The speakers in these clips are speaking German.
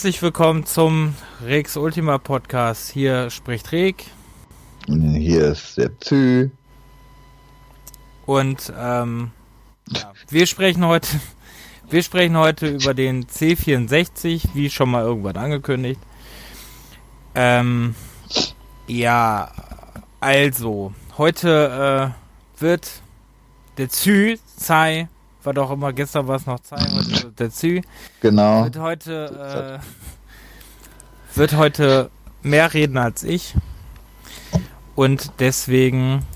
Herzlich willkommen zum Rex Ultima Podcast. Hier spricht Reg. Hier ist der Zü. Und ähm, ja, wir sprechen heute, wir sprechen heute über den C64, wie schon mal irgendwann angekündigt. Ähm, ja, also heute äh, wird der Zü Zai war doch immer, gestern war es noch Zai, heute der Zü. Genau. Wird heute, äh, wird heute mehr reden als ich. Und deswegen,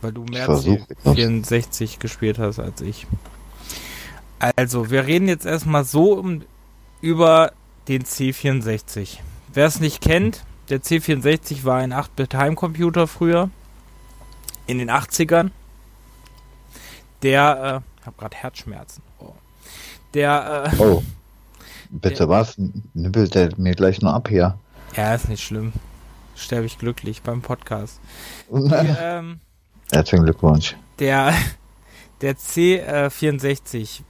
weil du mehr C64 gespielt hast als ich. Also, wir reden jetzt erstmal so um, über den C64. Wer es nicht kennt, der C64 war ein 8-Bit-Heimcomputer früher. In den 80ern. Der, äh, habe gerade Herzschmerzen. Oh. Der, äh, oh. Bitte der, was? Nippelt der mir gleich nur ab hier? Ja, ist nicht schlimm. Sterbe ich glücklich beim Podcast. Die, ähm, Herzlichen Glückwunsch. Der, der C64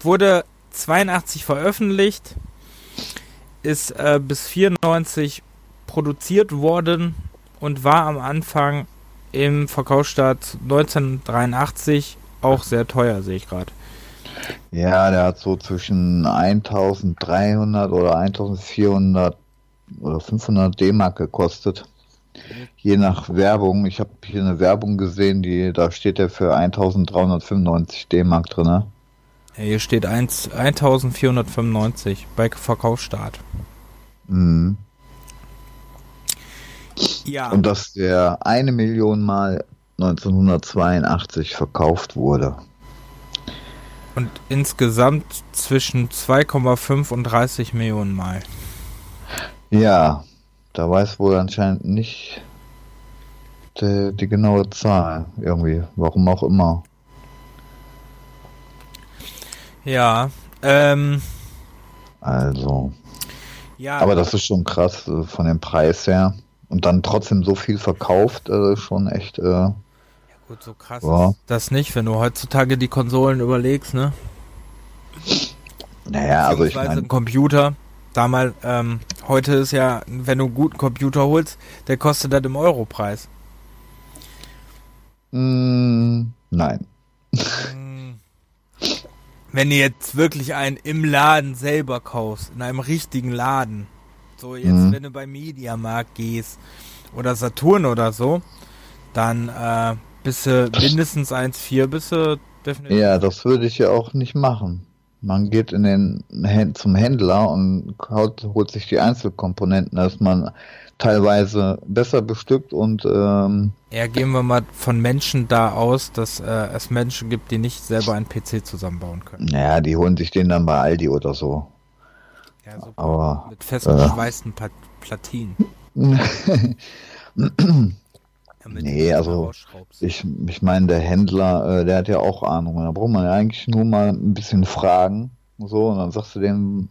wurde 82 veröffentlicht, ist äh, bis 94 produziert worden und war am Anfang im Verkaufsstart 1983 auch sehr teuer, sehe ich gerade. Ja, der hat so zwischen 1300 oder 1400 oder 500 D-Mark gekostet. Je nach Werbung. Ich habe hier eine Werbung gesehen, die da steht er für 1395 D-Mark drin. Ja, hier steht 1, 1495 bei Verkaufsstart. Mhm. Ja. Und dass der eine Million Mal 1982 verkauft wurde. Und insgesamt zwischen 2,5 und 30 Millionen Mal. Ja, da weiß wohl anscheinend nicht die, die genaue Zahl irgendwie, warum auch immer. Ja, ähm. Also. Ja. Aber das ist schon krass äh, von dem Preis her. Und dann trotzdem so viel verkauft, äh, schon echt. Äh, Gut, so krass ja. ist das nicht, wenn du heutzutage die Konsolen überlegst, ne? Naja, also ich meine... ein Computer, damals, ähm, heute ist ja, wenn du einen guten Computer holst, der kostet das im Europreis. Mm, nein. Mm. Wenn du jetzt wirklich einen im Laden selber kaufst, in einem richtigen Laden, so jetzt, mhm. wenn du bei Mediamarkt gehst oder Saturn oder so, dann äh, bist du mindestens 1,4 bist du definitiv. Ja, das würde ich ja auch nicht machen. Man geht in den zum Händler und holt, holt sich die Einzelkomponenten, dass man teilweise besser bestückt und ähm, ja, gehen wir mal von Menschen da aus, dass äh, es Menschen gibt, die nicht selber einen PC zusammenbauen können. Naja, die holen sich den dann bei Aldi oder so. Ja, so Aber, mit festgeschweißten äh, Platinen. nee, also ich, ich meine, der Händler, äh, der hat ja auch Ahnung. Da braucht man ja eigentlich nur mal ein bisschen fragen. So, und dann sagst du dem,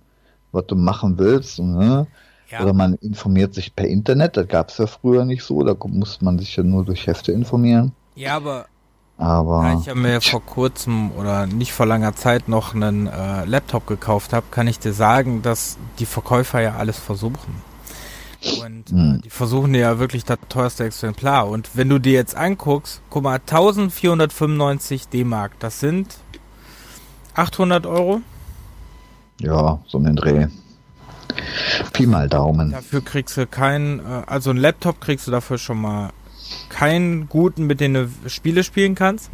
was du machen willst. Ne? Ja. Oder man informiert sich per Internet, das gab es ja früher nicht so, da musste man sich ja nur durch Hefte informieren. Ja, aber, aber ich ja mir vor kurzem oder nicht vor langer Zeit noch einen äh, Laptop gekauft habe, kann ich dir sagen, dass die Verkäufer ja alles versuchen. Und mhm. äh, die versuchen ja wirklich das teuerste Exemplar. Und wenn du dir jetzt anguckst, guck mal, 1495 D-Mark, das sind 800 Euro. Ja, so ein Dreh. Pi mal Daumen. Dafür kriegst du keinen, äh, also ein Laptop kriegst du dafür schon mal keinen guten, mit dem du Spiele spielen kannst.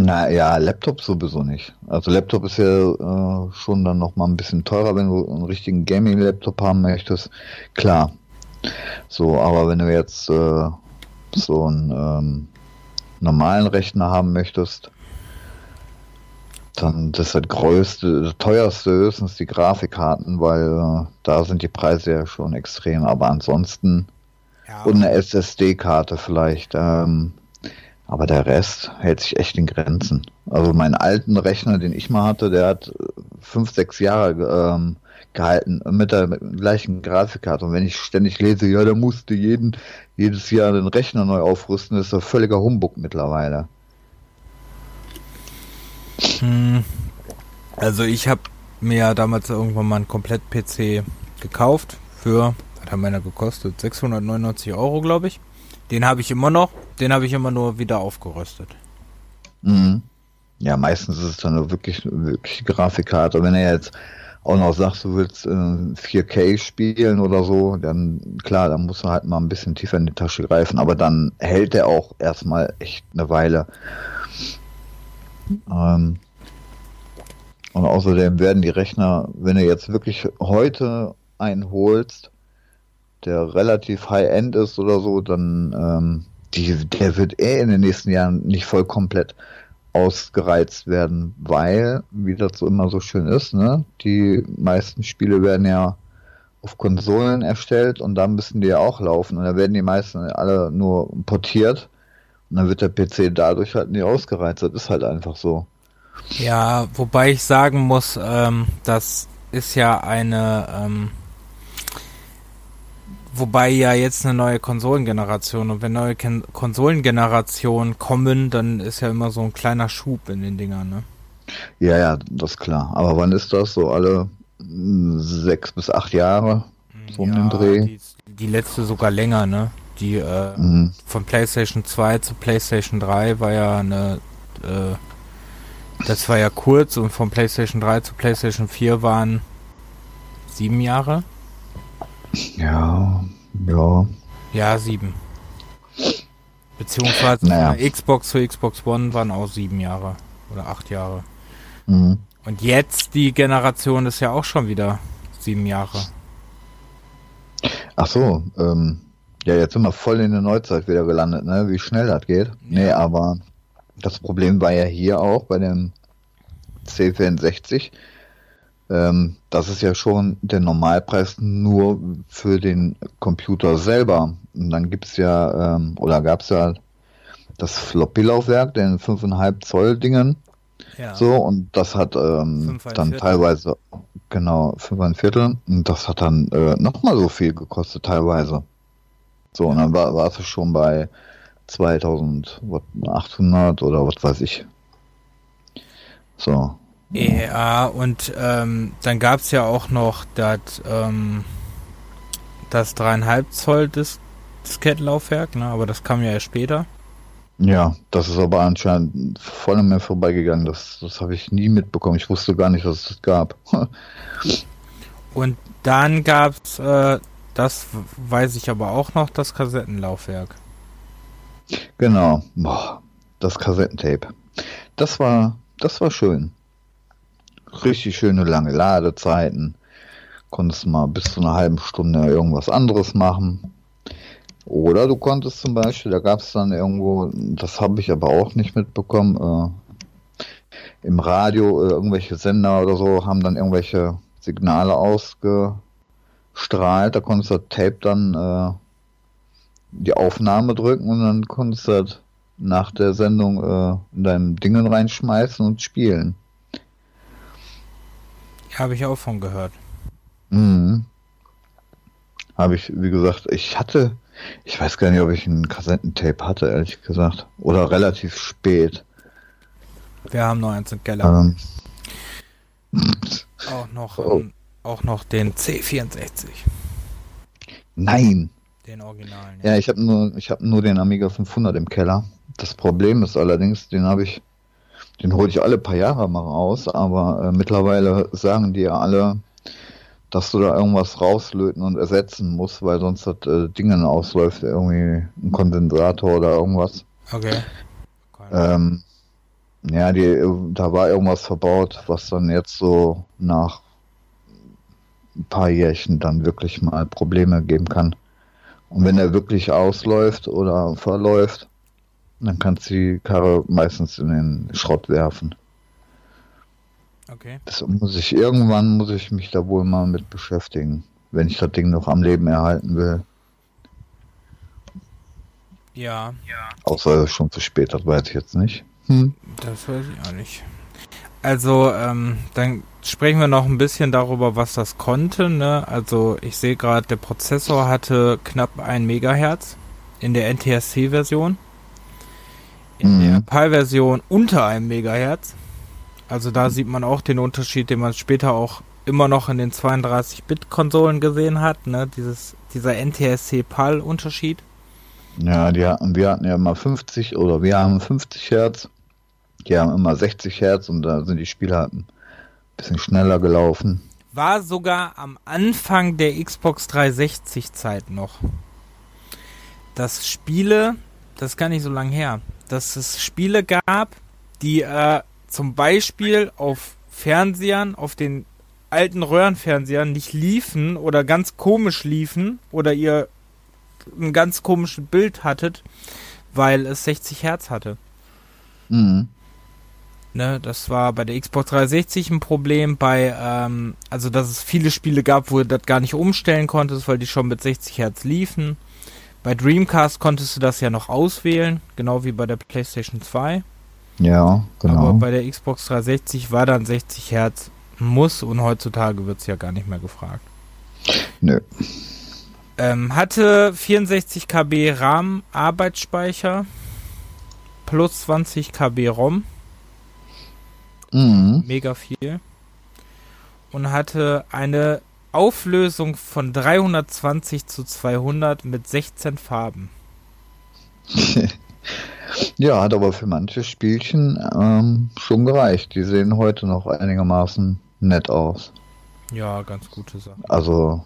Na ja, Laptop sowieso nicht. Also Laptop ist ja äh, schon dann noch mal ein bisschen teurer, wenn du einen richtigen Gaming-Laptop haben möchtest. Klar. So, aber wenn du jetzt äh, so einen ähm, normalen Rechner haben möchtest, dann das halt größte, das teuerste höchstens die Grafikkarten, weil äh, da sind die Preise ja schon extrem. Aber ansonsten ja. und eine SSD-Karte vielleicht. Ähm, aber der Rest hält sich echt in Grenzen. Also meinen alten Rechner, den ich mal hatte, der hat fünf, sechs Jahre ähm, gehalten mit der, gleichen Grafikkarte. Und wenn ich ständig lese, ja, der musste jeden, jedes Jahr den Rechner neu aufrüsten, ist das völliger Humbug mittlerweile. Hm. Also ich habe mir damals irgendwann mal einen Komplett-PC gekauft für, was hat meiner gekostet? 699 Euro, glaube ich. Den habe ich immer noch. Den habe ich immer nur wieder aufgerüstet. Mhm. Ja, meistens ist es dann nur wirklich, wirklich Grafikkarte. Wenn er jetzt auch noch sagst, du willst äh, 4K spielen oder so, dann klar, dann musst du halt mal ein bisschen tiefer in die Tasche greifen, aber dann hält er auch erstmal echt eine Weile. Ähm, und außerdem werden die Rechner, wenn du jetzt wirklich heute einen holst, der relativ high-end ist oder so, dann ähm, die, der wird eh in den nächsten Jahren nicht voll komplett ausgereizt werden, weil, wie das so immer so schön ist, ne, die meisten Spiele werden ja auf Konsolen erstellt und da müssen die ja auch laufen und da werden die meisten alle nur portiert und dann wird der PC dadurch halt nicht ausgereizt. Das ist halt einfach so. Ja, wobei ich sagen muss, ähm, das ist ja eine ähm, Wobei ja jetzt eine neue Konsolengeneration und wenn neue Ken Konsolengenerationen kommen, dann ist ja immer so ein kleiner Schub in den Dingern, ne? Ja, ja, das ist klar. Aber wann ist das? So alle sechs bis acht Jahre? So ja, um den Dreh? Die, die, letzte sogar länger, ne? Die äh, mhm. von PlayStation 2 zu PlayStation 3 war ja eine äh, das war ja kurz und von PlayStation 3 zu PlayStation 4 waren sieben Jahre. Ja, ja. Ja, sieben. Beziehungsweise naja. Xbox zu Xbox One waren auch sieben Jahre oder acht Jahre. Mhm. Und jetzt die Generation ist ja auch schon wieder sieben Jahre. Ach so, ähm, ja, jetzt sind wir voll in der Neuzeit wieder gelandet, ne? Wie schnell das geht. Ja. Nee, aber das Problem war ja hier auch bei dem C64, ähm, das ist ja schon der Normalpreis nur für den Computer selber. Und dann gibt's ja, ähm, oder gab's ja das Floppy-Laufwerk, den 5,5 Zoll Dingen. Ja. So, und das hat ähm, dann Viertel. teilweise, genau, 5 Viertel. Und das hat dann äh, nochmal so viel gekostet, teilweise. So, und dann war, war es schon bei 2800 oder was weiß ich. So, ja, und ähm, dann gab es ja auch noch das, ähm, das dreieinhalb Zoll Dis Diskettenlaufwerk, ne? aber das kam ja erst später. Ja, das ist aber anscheinend voll an mir vorbeigegangen. Das, das habe ich nie mitbekommen. Ich wusste gar nicht, dass es das gab. und dann gab es, äh, das weiß ich aber auch noch, das Kassettenlaufwerk. Genau, Boah, das Kassettentape. Das war, das war schön richtig schöne lange Ladezeiten. Konntest mal bis zu einer halben Stunde irgendwas anderes machen. Oder du konntest zum Beispiel, da gab es dann irgendwo, das habe ich aber auch nicht mitbekommen, äh, im Radio äh, irgendwelche Sender oder so haben dann irgendwelche Signale ausgestrahlt. Da konntest du das Tape dann äh, die Aufnahme drücken und dann konntest du das nach der Sendung äh, in deinem Dingen reinschmeißen und spielen. Habe ich auch von gehört. Mhm. Habe ich, wie gesagt, ich hatte, ich weiß gar nicht, ob ich ein Kassettentape hatte, ehrlich gesagt. Oder relativ spät. Wir haben noch eins im Keller. Ähm. Auch noch, oh. auch noch den C64. Nein. Den originalen. Ja, ja ich habe nur, ich habe nur den Amiga 500 im Keller. Das Problem ist allerdings, den habe ich den hole ich alle paar Jahre mal raus, aber äh, mittlerweile sagen die ja alle, dass du da irgendwas rauslöten und ersetzen musst, weil sonst das äh, Ding ausläuft, irgendwie ein Kondensator oder irgendwas. Okay. Ähm, ja, die, da war irgendwas verbaut, was dann jetzt so nach ein paar Jährchen dann wirklich mal Probleme geben kann. Und wenn er wirklich ausläuft oder verläuft, dann kannst du die Karre meistens in den Schrott werfen. Okay. Das muss ich irgendwann muss ich mich da wohl mal mit beschäftigen, wenn ich das Ding noch am Leben erhalten will. Ja. ja. Außer es schon zu spät, das weiß ich jetzt nicht. Hm. Das weiß ich auch nicht. Also, ähm, dann sprechen wir noch ein bisschen darüber, was das konnte. Ne? Also, ich sehe gerade, der Prozessor hatte knapp 1 Megahertz in der NTSC-Version in mhm. der PAL-Version unter einem Megahertz Also da sieht man auch den Unterschied, den man später auch immer noch in den 32-Bit-Konsolen gesehen hat, ne? Dieses, dieser NTSC-PAL-Unterschied. Ja, die hatten, wir hatten ja immer 50 oder wir haben 50 Hertz. Die haben immer 60 Hertz und da sind die Spiele halt ein bisschen schneller gelaufen. War sogar am Anfang der Xbox 360 Zeit noch. Dass Spiele, das ist gar nicht so lang her, dass es Spiele gab, die äh, zum Beispiel auf Fernsehern, auf den alten Röhrenfernsehern nicht liefen oder ganz komisch liefen oder ihr ein ganz komisches Bild hattet, weil es 60 Hertz hatte. Mhm. Ne, das war bei der Xbox 360 ein Problem, bei, ähm, also dass es viele Spiele gab, wo du das gar nicht umstellen konntest, weil die schon mit 60 Hertz liefen. Bei Dreamcast konntest du das ja noch auswählen, genau wie bei der PlayStation 2. Ja, genau. Aber bei der Xbox 360 war dann 60 Hertz muss und heutzutage wird es ja gar nicht mehr gefragt. Nö. Ähm, hatte 64 KB RAM Arbeitsspeicher plus 20 KB ROM. Mhm. Mega viel. Und hatte eine Auflösung von 320 zu 200 mit 16 Farben. ja, hat aber für manche Spielchen ähm, schon gereicht. Die sehen heute noch einigermaßen nett aus. Ja, ganz gute Sache. Also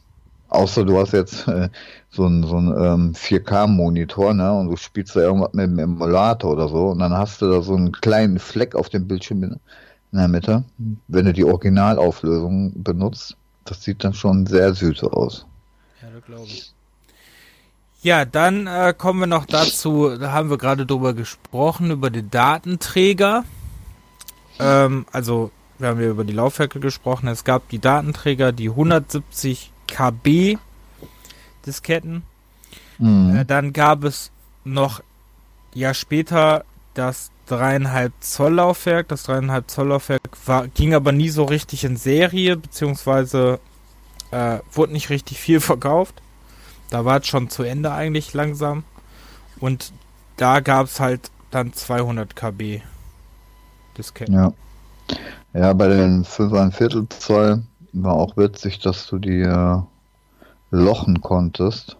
Außer du hast jetzt äh, so einen so ähm, 4K-Monitor, ne, und du spielst da irgendwas mit dem Emulator oder so, und dann hast du da so einen kleinen Fleck auf dem Bildschirm in, in der Mitte. Wenn du die Originalauflösung benutzt, das sieht dann schon sehr süß aus. Ja, das glaube ich. Ja, dann äh, kommen wir noch dazu, da haben wir gerade drüber gesprochen, über den Datenträger. Ähm, also, wir haben ja über die Laufwerke gesprochen. Es gab die Datenträger, die 170 KB Disketten. Mhm. Äh, dann gab es noch ja später das dreieinhalb Zoll Laufwerk. Das dreieinhalb Zoll Laufwerk war, ging aber nie so richtig in Serie, beziehungsweise äh, wurde nicht richtig viel verkauft. Da war es schon zu Ende eigentlich langsam. Und da gab es halt dann 200 KB Disketten. Ja. Ja, bei den 5,25 Zoll war auch witzig, dass du die äh, lochen konntest.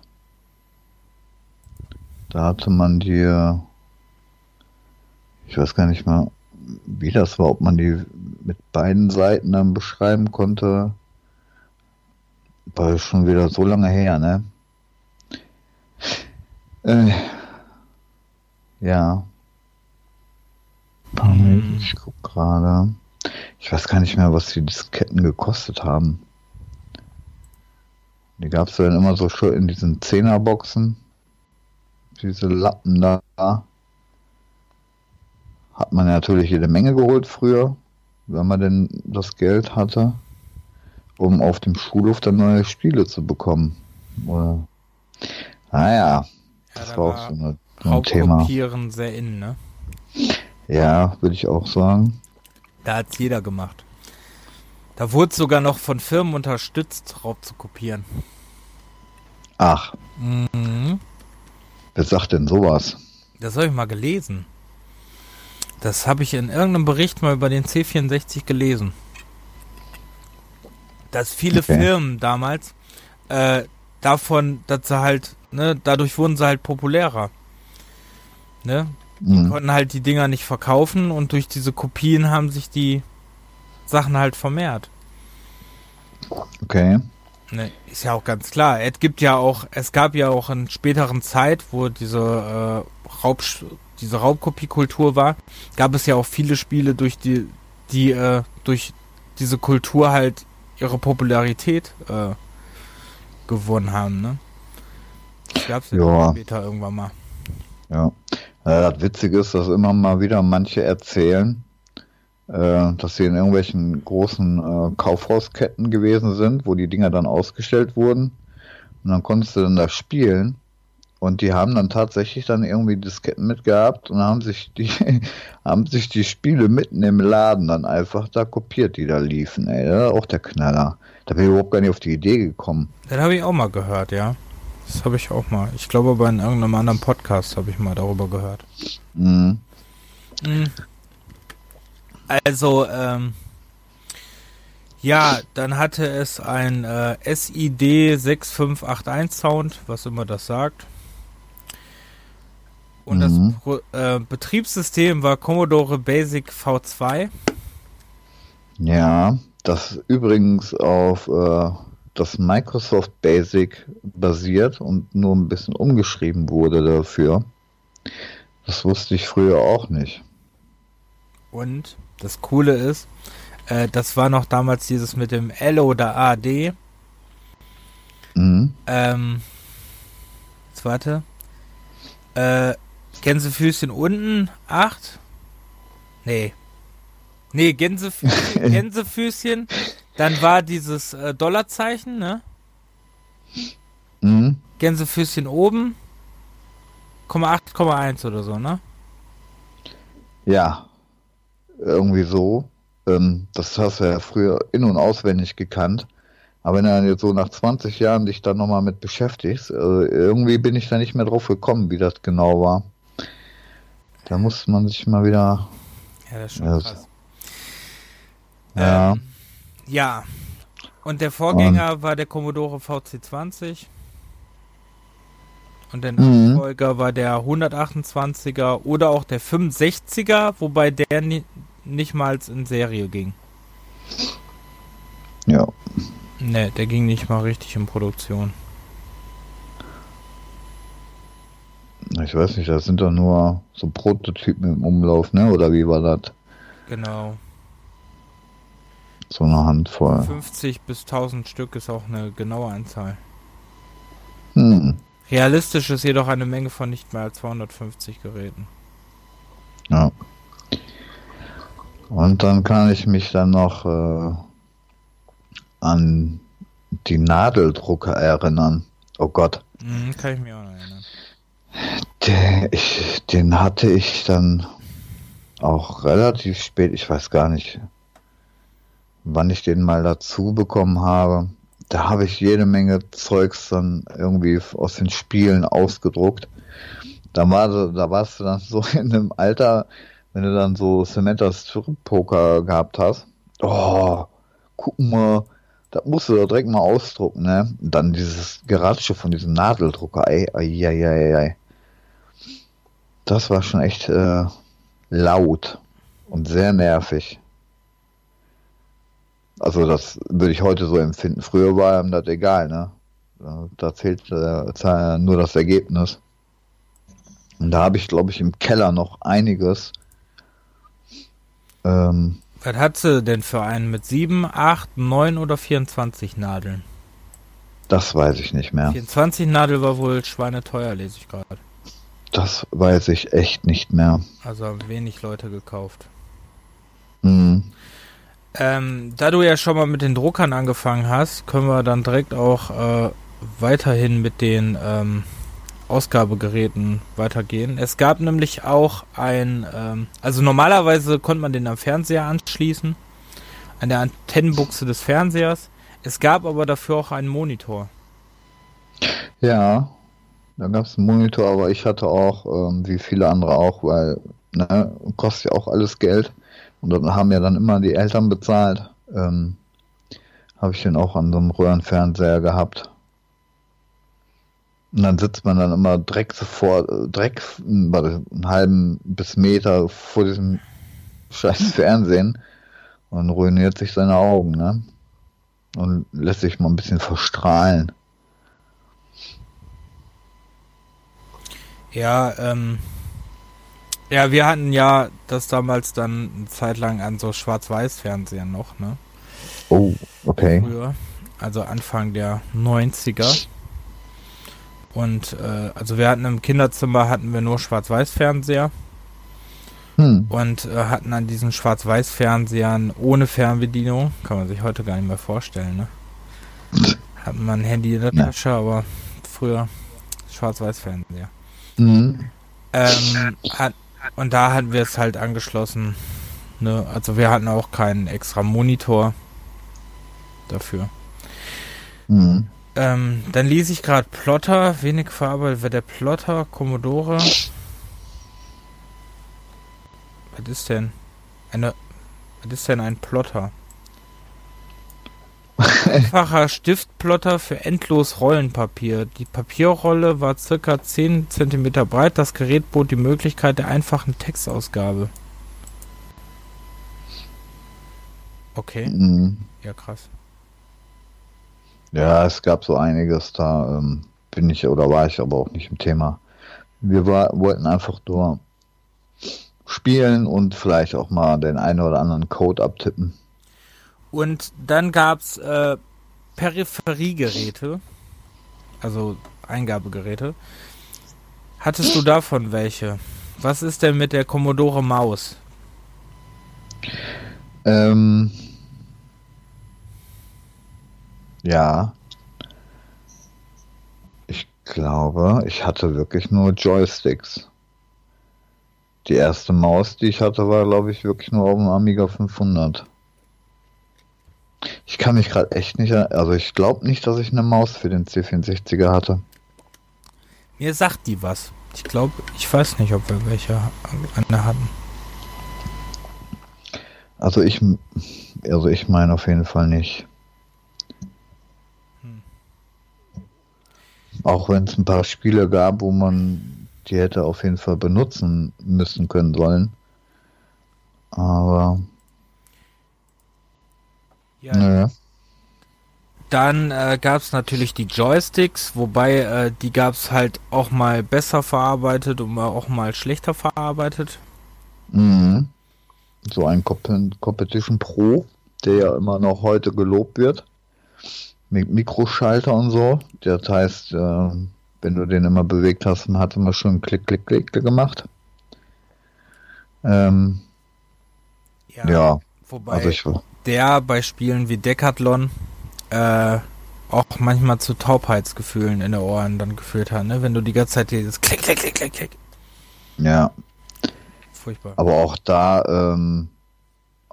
Da hatte man die, äh, ich weiß gar nicht mal, wie das war, ob man die mit beiden Seiten dann beschreiben konnte. War schon wieder so lange her, ne? Äh, ja. Mhm. Ich guck gerade. Ich weiß gar nicht mehr, was die Disketten gekostet haben. Die gab es dann immer so schön in diesen Zehnerboxen. Diese Lappen da. Hat man natürlich jede Menge geholt früher, wenn man denn das Geld hatte, um auf dem Schulhof dann neue Spiele zu bekommen. Oder, naja, das ja, war auch so, eine, so ein Thema. sehr innen, ne? Ja, würde ich auch sagen. Da hat's jeder gemacht. Da wurde sogar noch von Firmen unterstützt, Raub zu kopieren. Ach. Mhm. Wer sagt denn sowas? Das habe ich mal gelesen. Das habe ich in irgendeinem Bericht mal über den C64 gelesen. Dass viele okay. Firmen damals äh, davon, dass sie halt, ne, dadurch wurden sie halt populärer. Ne? Die mhm. konnten halt die Dinger nicht verkaufen und durch diese Kopien haben sich die Sachen halt vermehrt. Okay. Ne, ist ja auch ganz klar. Es gibt ja auch, es gab ja auch in späteren Zeit, wo diese äh, Raub, diese Raubkopiekultur war, gab es ja auch viele Spiele, durch die, die äh, durch diese Kultur halt ihre Popularität äh, gewonnen haben. Ne? Das gab es ja später irgendwann mal. Ja. Ja, das Witzige ist, dass immer mal wieder manche erzählen, äh, dass sie in irgendwelchen großen äh, Kaufhausketten gewesen sind, wo die Dinger dann ausgestellt wurden. Und dann konntest du dann da spielen. Und die haben dann tatsächlich dann irgendwie Disketten mitgehabt und haben sich die, haben sich die Spiele mitten im Laden dann einfach da kopiert, die da liefen, ey. Das ist auch der Knaller. Da bin ich überhaupt gar nicht auf die Idee gekommen. Das habe ich auch mal gehört, ja. Das habe ich auch mal. Ich glaube aber in irgendeinem anderen Podcast habe ich mal darüber gehört. Mhm. mhm. Also, ähm, ja, dann hatte es ein äh, SID 6581 Sound, was immer das sagt. Und mhm. das äh, Betriebssystem war Commodore Basic V2. Ja, das übrigens auf äh, das Microsoft Basic basiert und nur ein bisschen umgeschrieben wurde dafür. Das wusste ich früher auch nicht. Und das Coole ist, äh, das war noch damals dieses mit dem L oder AD. Mhm. Ähm, jetzt warte. Äh, Gänsefüßchen unten 8. Nee. Nee, Gänsefüßchen, Gänsefüßchen. Dann war dieses äh, Dollarzeichen, ne? Mhm. Gänsefüßchen oben. 8,1 oder so, ne? Ja. Irgendwie so. Ähm, das hast du ja früher in- und auswendig gekannt. Aber wenn du dann jetzt so nach 20 Jahren dich dann nochmal mit beschäftigst, äh, irgendwie bin ich da nicht mehr drauf gekommen, wie das genau war. Da muss man sich mal wieder. Ja, das ist schon das, krass. Ja. Ähm, ja. Und der Vorgänger und, war der Commodore VC20. Und der mhm. Nachfolger war der 128er oder auch der 65er, wobei der ni nicht mal in Serie ging. Ja. Ne, der ging nicht mal richtig in Produktion. Ich weiß nicht, das sind doch nur so Prototypen im Umlauf, ne? Oder wie war das? Genau. So eine Handvoll. 50 bis 1000 Stück ist auch eine genaue Anzahl. Hm. Realistisch ist jedoch eine Menge von nicht mehr als 250 Geräten. Ja. Und dann kann ich mich dann noch äh, an die Nadeldrucker erinnern. Oh Gott. Mhm, kann ich mir auch noch erinnern. Der, ich, den hatte ich dann auch relativ spät, ich weiß gar nicht, wann ich den mal dazu bekommen habe. Da habe ich jede Menge Zeugs dann irgendwie aus den Spielen ausgedruckt. Da, war, da warst du dann so in einem Alter, wenn du dann so Samantha Strip Poker gehabt hast. Oh, guck mal, da musst du doch direkt mal ausdrucken, ne? Und dann dieses Geratsche von diesem Nadeldrucker, ey, ey, ey, ey, ey. Das war schon echt äh, laut und sehr nervig. Also das würde ich heute so empfinden. Früher war ihm das egal, ne? Da zählt äh, nur das Ergebnis. Und da habe ich, glaube ich, im Keller noch einiges. Ähm, Was hat sie denn für einen mit 7, 8, 9 oder 24 Nadeln? Das weiß ich nicht mehr. 24 Nadel war wohl schweineteuer, lese ich gerade. Das weiß ich echt nicht mehr. Also haben wenig Leute gekauft. Mhm. Ähm, da du ja schon mal mit den Druckern angefangen hast, können wir dann direkt auch äh, weiterhin mit den ähm, Ausgabegeräten weitergehen. Es gab nämlich auch ein, ähm, also normalerweise konnte man den am Fernseher anschließen, an der Antennenbuchse des Fernsehers. Es gab aber dafür auch einen Monitor. Ja, da gab es einen Monitor, aber ich hatte auch, ähm, wie viele andere auch, weil, ne, kostet ja auch alles Geld. Und dann haben ja dann immer die Eltern bezahlt. Ähm, Habe ich den auch an so einem Röhrenfernseher gehabt. Und dann sitzt man dann immer direkt sofort, direkt warte, einen halben bis Meter vor diesem scheiß Fernsehen und ruiniert sich seine Augen, ne? Und lässt sich mal ein bisschen verstrahlen. Ja, ähm, ja, wir hatten ja das damals dann eine Zeit lang an so Schwarz-Weiß-Fernsehern noch, ne? Oh, okay. Früher, also Anfang der 90er. Und äh, also wir hatten im Kinderzimmer hatten wir nur Schwarz-Weiß-Fernseher. Hm. Und äh, hatten an diesen Schwarz-Weiß-Fernsehern ohne Fernbedienung, kann man sich heute gar nicht mehr vorstellen, ne? Hatten wir ein Handy in der Tasche, ja. aber früher Schwarz-Weiß-Fernseher. Mhm. Ähm, hat, und da hatten wir es halt angeschlossen. Ne? Also wir hatten auch keinen extra Monitor dafür. Mhm. Ähm, dann ließ ich gerade Plotter, wenig Farbe, wer der Plotter, Commodore. Was ist denn? Eine Was ist denn ein Plotter? Einfacher Stiftplotter für endlos Rollenpapier. Die Papierrolle war circa 10 cm breit. Das Gerät bot die Möglichkeit der einfachen Textausgabe. Okay. Mhm. Ja, krass. Ja, es gab so einiges, da ähm, bin ich oder war ich aber auch nicht im Thema. Wir war, wollten einfach nur spielen und vielleicht auch mal den einen oder anderen Code abtippen. Und dann gab's äh, Peripheriegeräte, also Eingabegeräte. Hattest du davon welche? Was ist denn mit der Commodore Maus? Ähm, ja. Ich glaube, ich hatte wirklich nur Joysticks. Die erste Maus, die ich hatte, war, glaube ich, wirklich nur auf dem Amiga 500. Ich kann mich gerade echt nicht, also ich glaube nicht, dass ich eine Maus für den C64er hatte. Mir sagt die was. Ich glaube, ich weiß nicht, ob wir welche eine hatten. Also ich, also ich meine auf jeden Fall nicht. Hm. Auch wenn es ein paar Spiele gab, wo man die hätte auf jeden Fall benutzen müssen können sollen. Aber ja. Naja. Dann äh, gab es natürlich die Joysticks, wobei äh, die gab es halt auch mal besser verarbeitet und auch mal schlechter verarbeitet. Mhm. So ein Competition Pro, der ja immer noch heute gelobt wird. Mit Mikroschalter und so. Das heißt, äh, wenn du den immer bewegt hast, dann hat immer schon Klick, Klick, Klick gemacht. Ähm, ja, ja. Wobei, also ich, der bei Spielen wie Decathlon äh, auch manchmal zu Taubheitsgefühlen in den Ohren dann geführt hat, ne? Wenn du die ganze Zeit dieses Klick, Klick, Klick, Klick, Klick. Ja. Furchtbar. Aber auch da, ähm,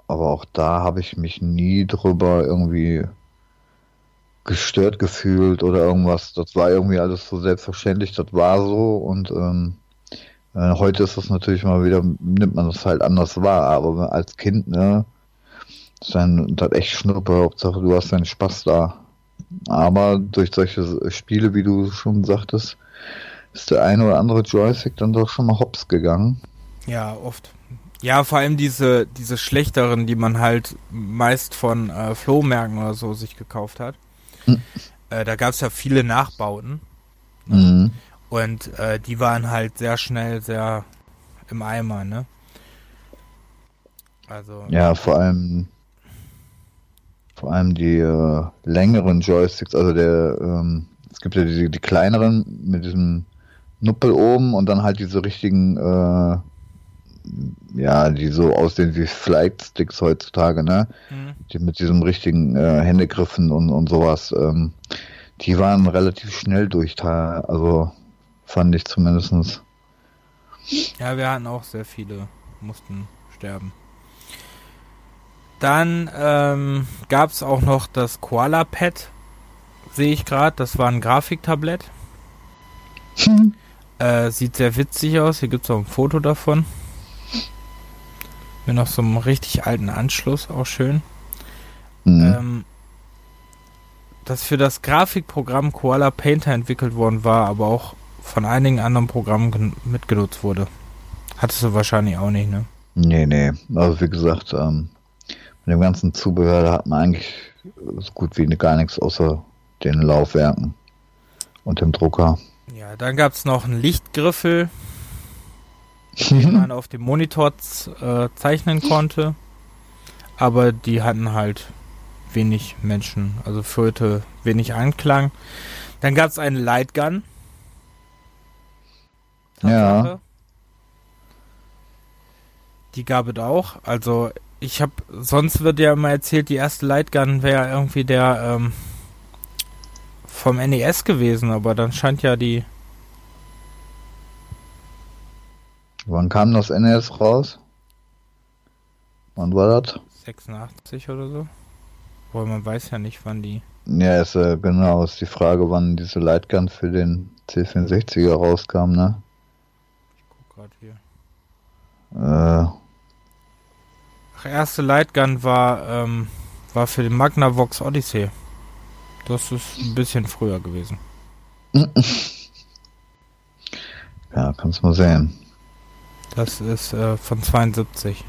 aber auch da habe ich mich nie drüber irgendwie gestört gefühlt oder irgendwas. Das war irgendwie alles so selbstverständlich, das war so und ähm, äh, heute ist das natürlich mal wieder, nimmt man das halt anders wahr, aber als Kind, ne, dann das echt Schnuppe, Hauptsache du hast deinen Spaß da. Aber durch solche Spiele, wie du schon sagtest, ist der eine oder andere Joystick dann doch schon mal hops gegangen. Ja, oft. Ja, vor allem diese, diese schlechteren, die man halt meist von äh, Flohmärkten oder so sich gekauft hat. Hm. Äh, da gab es ja viele Nachbauten. Ne? Mhm. Und äh, die waren halt sehr schnell sehr im Eimer, ne? Also. Ja, vor allem vor allem die äh, längeren Joysticks, also der, ähm, es gibt ja die, die kleineren mit diesem Nuppel oben und dann halt diese richtigen, äh, ja, die so aussehen wie Flight-Sticks heutzutage, ne? Mhm. Die mit diesem richtigen äh, Händegriffen und, und sowas. Ähm, die waren relativ schnell durch, also fand ich zumindestens. Ja, wir hatten auch sehr viele, mussten sterben. Dann ähm, gab es auch noch das Koala Pad, sehe ich gerade. Das war ein Grafiktablett. Hm. Äh, sieht sehr witzig aus. Hier gibt es auch ein Foto davon. Mit noch so einem richtig alten Anschluss, auch schön. Mhm. Ähm, das für das Grafikprogramm Koala Painter entwickelt worden war, aber auch von einigen anderen Programmen mitgenutzt wurde. Hattest du wahrscheinlich auch nicht, ne? Nee, nee. Also wie gesagt, ähm, mit dem ganzen Zubehör da hat man eigentlich so gut wie gar nichts außer den Laufwerken und dem Drucker. Ja, dann gab es noch einen Lichtgriffel, den man auf dem Monitor äh, zeichnen konnte. Aber die hatten halt wenig Menschen, also führte wenig Anklang. Dann gab es eine Lightgun. Ja. Die gab es auch. Also ich habe, sonst wird ja immer erzählt, die erste Lightgun wäre irgendwie der ähm, vom NES gewesen, aber dann scheint ja die. Wann kam das NES raus? Wann war das? 86 oder so. Weil man weiß ja nicht, wann die. Ja, ist äh, genau, ist die Frage, wann diese Lightgun für den C64er rauskam, ne? Ich guck gerade hier. Äh, Erste Lightgun war, ähm, war für den Magnavox Odyssey. Das ist ein bisschen früher gewesen. Ja, kannst mal sehen. Das ist äh, von 72.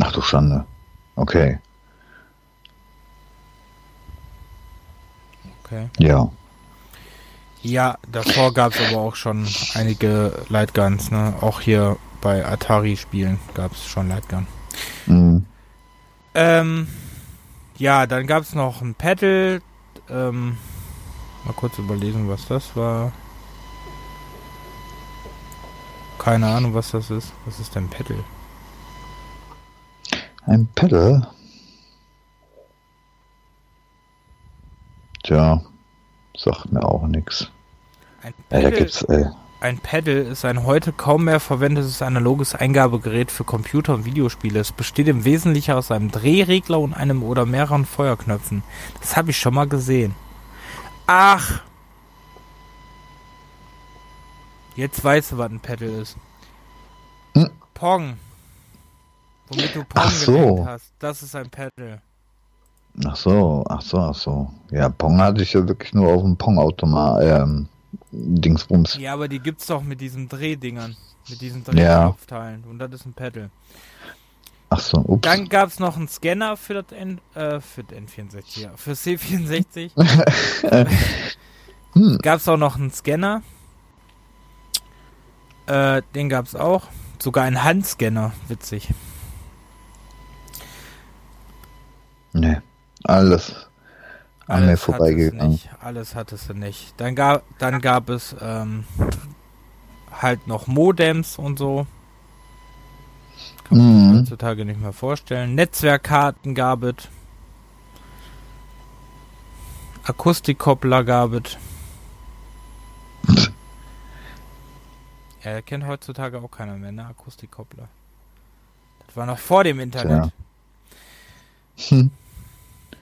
Ach du Schande. Okay. Okay. Ja. Ja, davor gab es aber auch schon einige Lightguns, ne? Auch hier bei Atari-Spielen gab es schon Lightgun. Mhm. Ähm, ja, dann gab es noch ein Pedal. Ähm, mal kurz überlegen, was das war. Keine Ahnung, was das ist. Was ist denn Pedal? Ein Pedal? Tja, sagt mir auch nichts. Ein Pedal, ja, ein Pedal ist ein heute kaum mehr verwendetes analoges Eingabegerät für Computer- und Videospiele. Es besteht im Wesentlichen aus einem Drehregler und einem oder mehreren Feuerknöpfen. Das habe ich schon mal gesehen. Ach, Jetzt weißt du, was ein Pedal ist. Hm? Pong. Womit du Pong ach so. hast. Das ist ein Pedal. Ach so, ach so, ach so. Ja, Pong hatte ich ja wirklich nur auf dem Pong-Automat, ähm, Dingsbums. Ja, aber die gibt's doch mit diesen Drehdingern. Mit diesen Drehkopfteilen. Ja. Und das ist ein Pedal. Ach so, ups. Dann gab's noch einen Scanner für das N, äh, für das N64, ja, für C64. hm. Gab's auch noch einen Scanner äh, den gab's auch. Sogar einen Handscanner, witzig. Nee, alles an mir vorbeigegangen. Alles hattest du nicht. Dann gab, dann gab es ähm, halt noch Modems und so. Kann man sich mhm. heutzutage nicht mehr vorstellen. Netzwerkkarten gab es. Akustikkoppler gab es. Ja, kennt heutzutage auch keiner mehr, ne? Akustikkoppler. Das war noch vor dem Internet. Ja. Hm.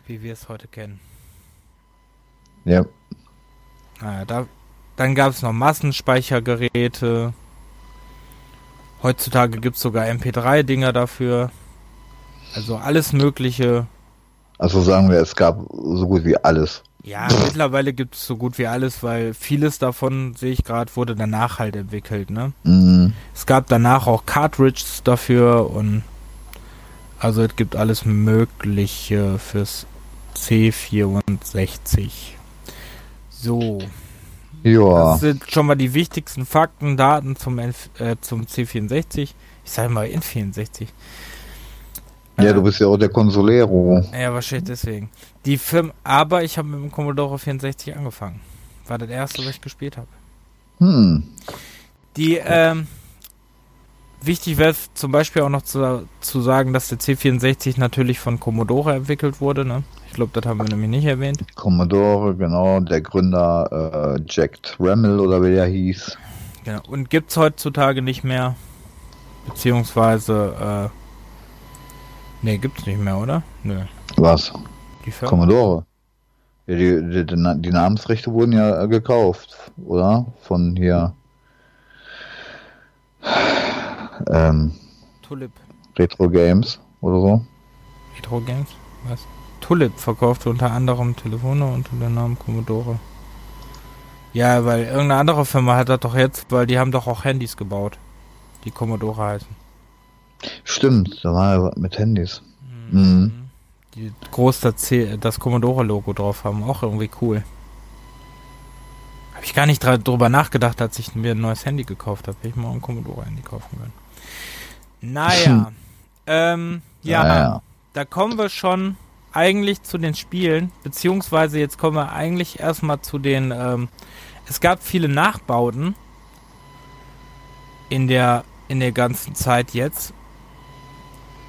Wie wir es heute kennen. Ja. Naja, da, dann gab es noch Massenspeichergeräte. Heutzutage gibt es sogar MP3-Dinger dafür. Also alles Mögliche. Also sagen wir, es gab so gut wie alles. Ja, mittlerweile gibt es so gut wie alles, weil vieles davon, sehe ich gerade, wurde danach halt entwickelt, ne? Mhm. Es gab danach auch Cartridges dafür und also es gibt alles Mögliche fürs C64. So. Ja. Das sind schon mal die wichtigsten Fakten, Daten zum, äh, zum C64. Ich sage mal N64. Ja, du bist ja auch der Consolero. Ja, wahrscheinlich deswegen. Die Firma, aber ich habe mit dem Commodore 64 angefangen. War das erste, was ich gespielt habe. Hm. Die, ähm, wichtig wäre zum Beispiel auch noch zu, zu sagen, dass der C64 natürlich von Commodore entwickelt wurde, ne? Ich glaube, das haben wir nämlich nicht erwähnt. Commodore, genau, der Gründer äh, Jack Tramiel oder wie er hieß. Genau. Und gibt es heutzutage nicht mehr. Beziehungsweise, äh, Nee, gibt's nicht mehr, oder? Nö. Was? Die Firma? Commodore. Ja, die, die, die, Namensrechte wurden ja gekauft, oder? Von hier. Ähm, Tulip. Retro Games oder so. Retro Games? Was? Tulip verkaufte unter anderem Telefone unter dem Namen Commodore. Ja, weil irgendeine andere Firma hat das doch jetzt, weil die haben doch auch Handys gebaut, die Commodore heißen. Stimmt, da war ja mit Handys. Mhm. mhm. Die groß das, das Commodore-Logo drauf haben, auch irgendwie cool. Habe ich gar nicht drüber nachgedacht, als ich mir ein neues Handy gekauft habe. Hätte ich mal ein Commodore-Handy kaufen können. Naja, ähm, ja, naja. da kommen wir schon eigentlich zu den Spielen, beziehungsweise jetzt kommen wir eigentlich erstmal zu den, ähm, es gab viele Nachbauten in der, in der ganzen Zeit jetzt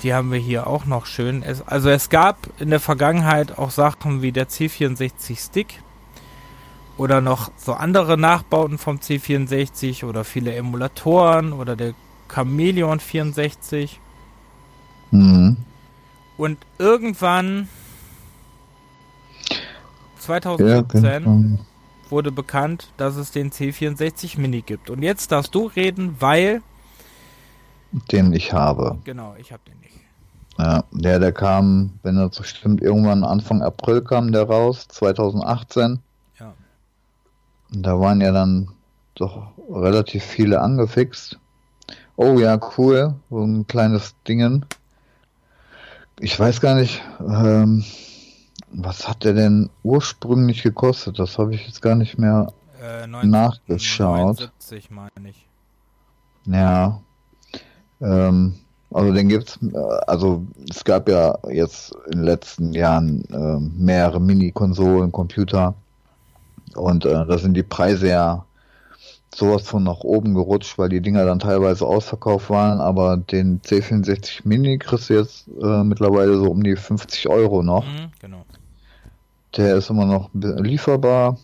die haben wir hier auch noch schön. Es, also es gab in der Vergangenheit auch Sachen wie der C64 Stick oder noch so andere Nachbauten vom C64 oder viele Emulatoren oder der Chameleon 64. Mhm. Und irgendwann 2017 ja, genau. wurde bekannt, dass es den C64 Mini gibt. Und jetzt darfst du reden, weil den ich habe. Genau, ich habe den nicht. Ja, der, der kam, wenn er so stimmt, irgendwann Anfang April kam der raus, 2018. Ja. Da waren ja dann doch relativ viele angefixt. Oh ja, cool, so ein kleines Dingen. Ich weiß gar nicht, ähm, was hat der denn ursprünglich gekostet? Das habe ich jetzt gar nicht mehr äh, 19, nachgeschaut. 79 meine ich. Ja. Ähm, also den gibt's, äh, also es gab ja jetzt in den letzten Jahren äh, mehrere Mini-Konsolen, Computer und äh, da sind die Preise ja sowas von nach oben gerutscht, weil die Dinger dann teilweise ausverkauft waren, aber den C64 Mini kriegst du jetzt äh, mittlerweile so um die 50 Euro noch. Mhm, genau. Der ist immer noch lieferbar.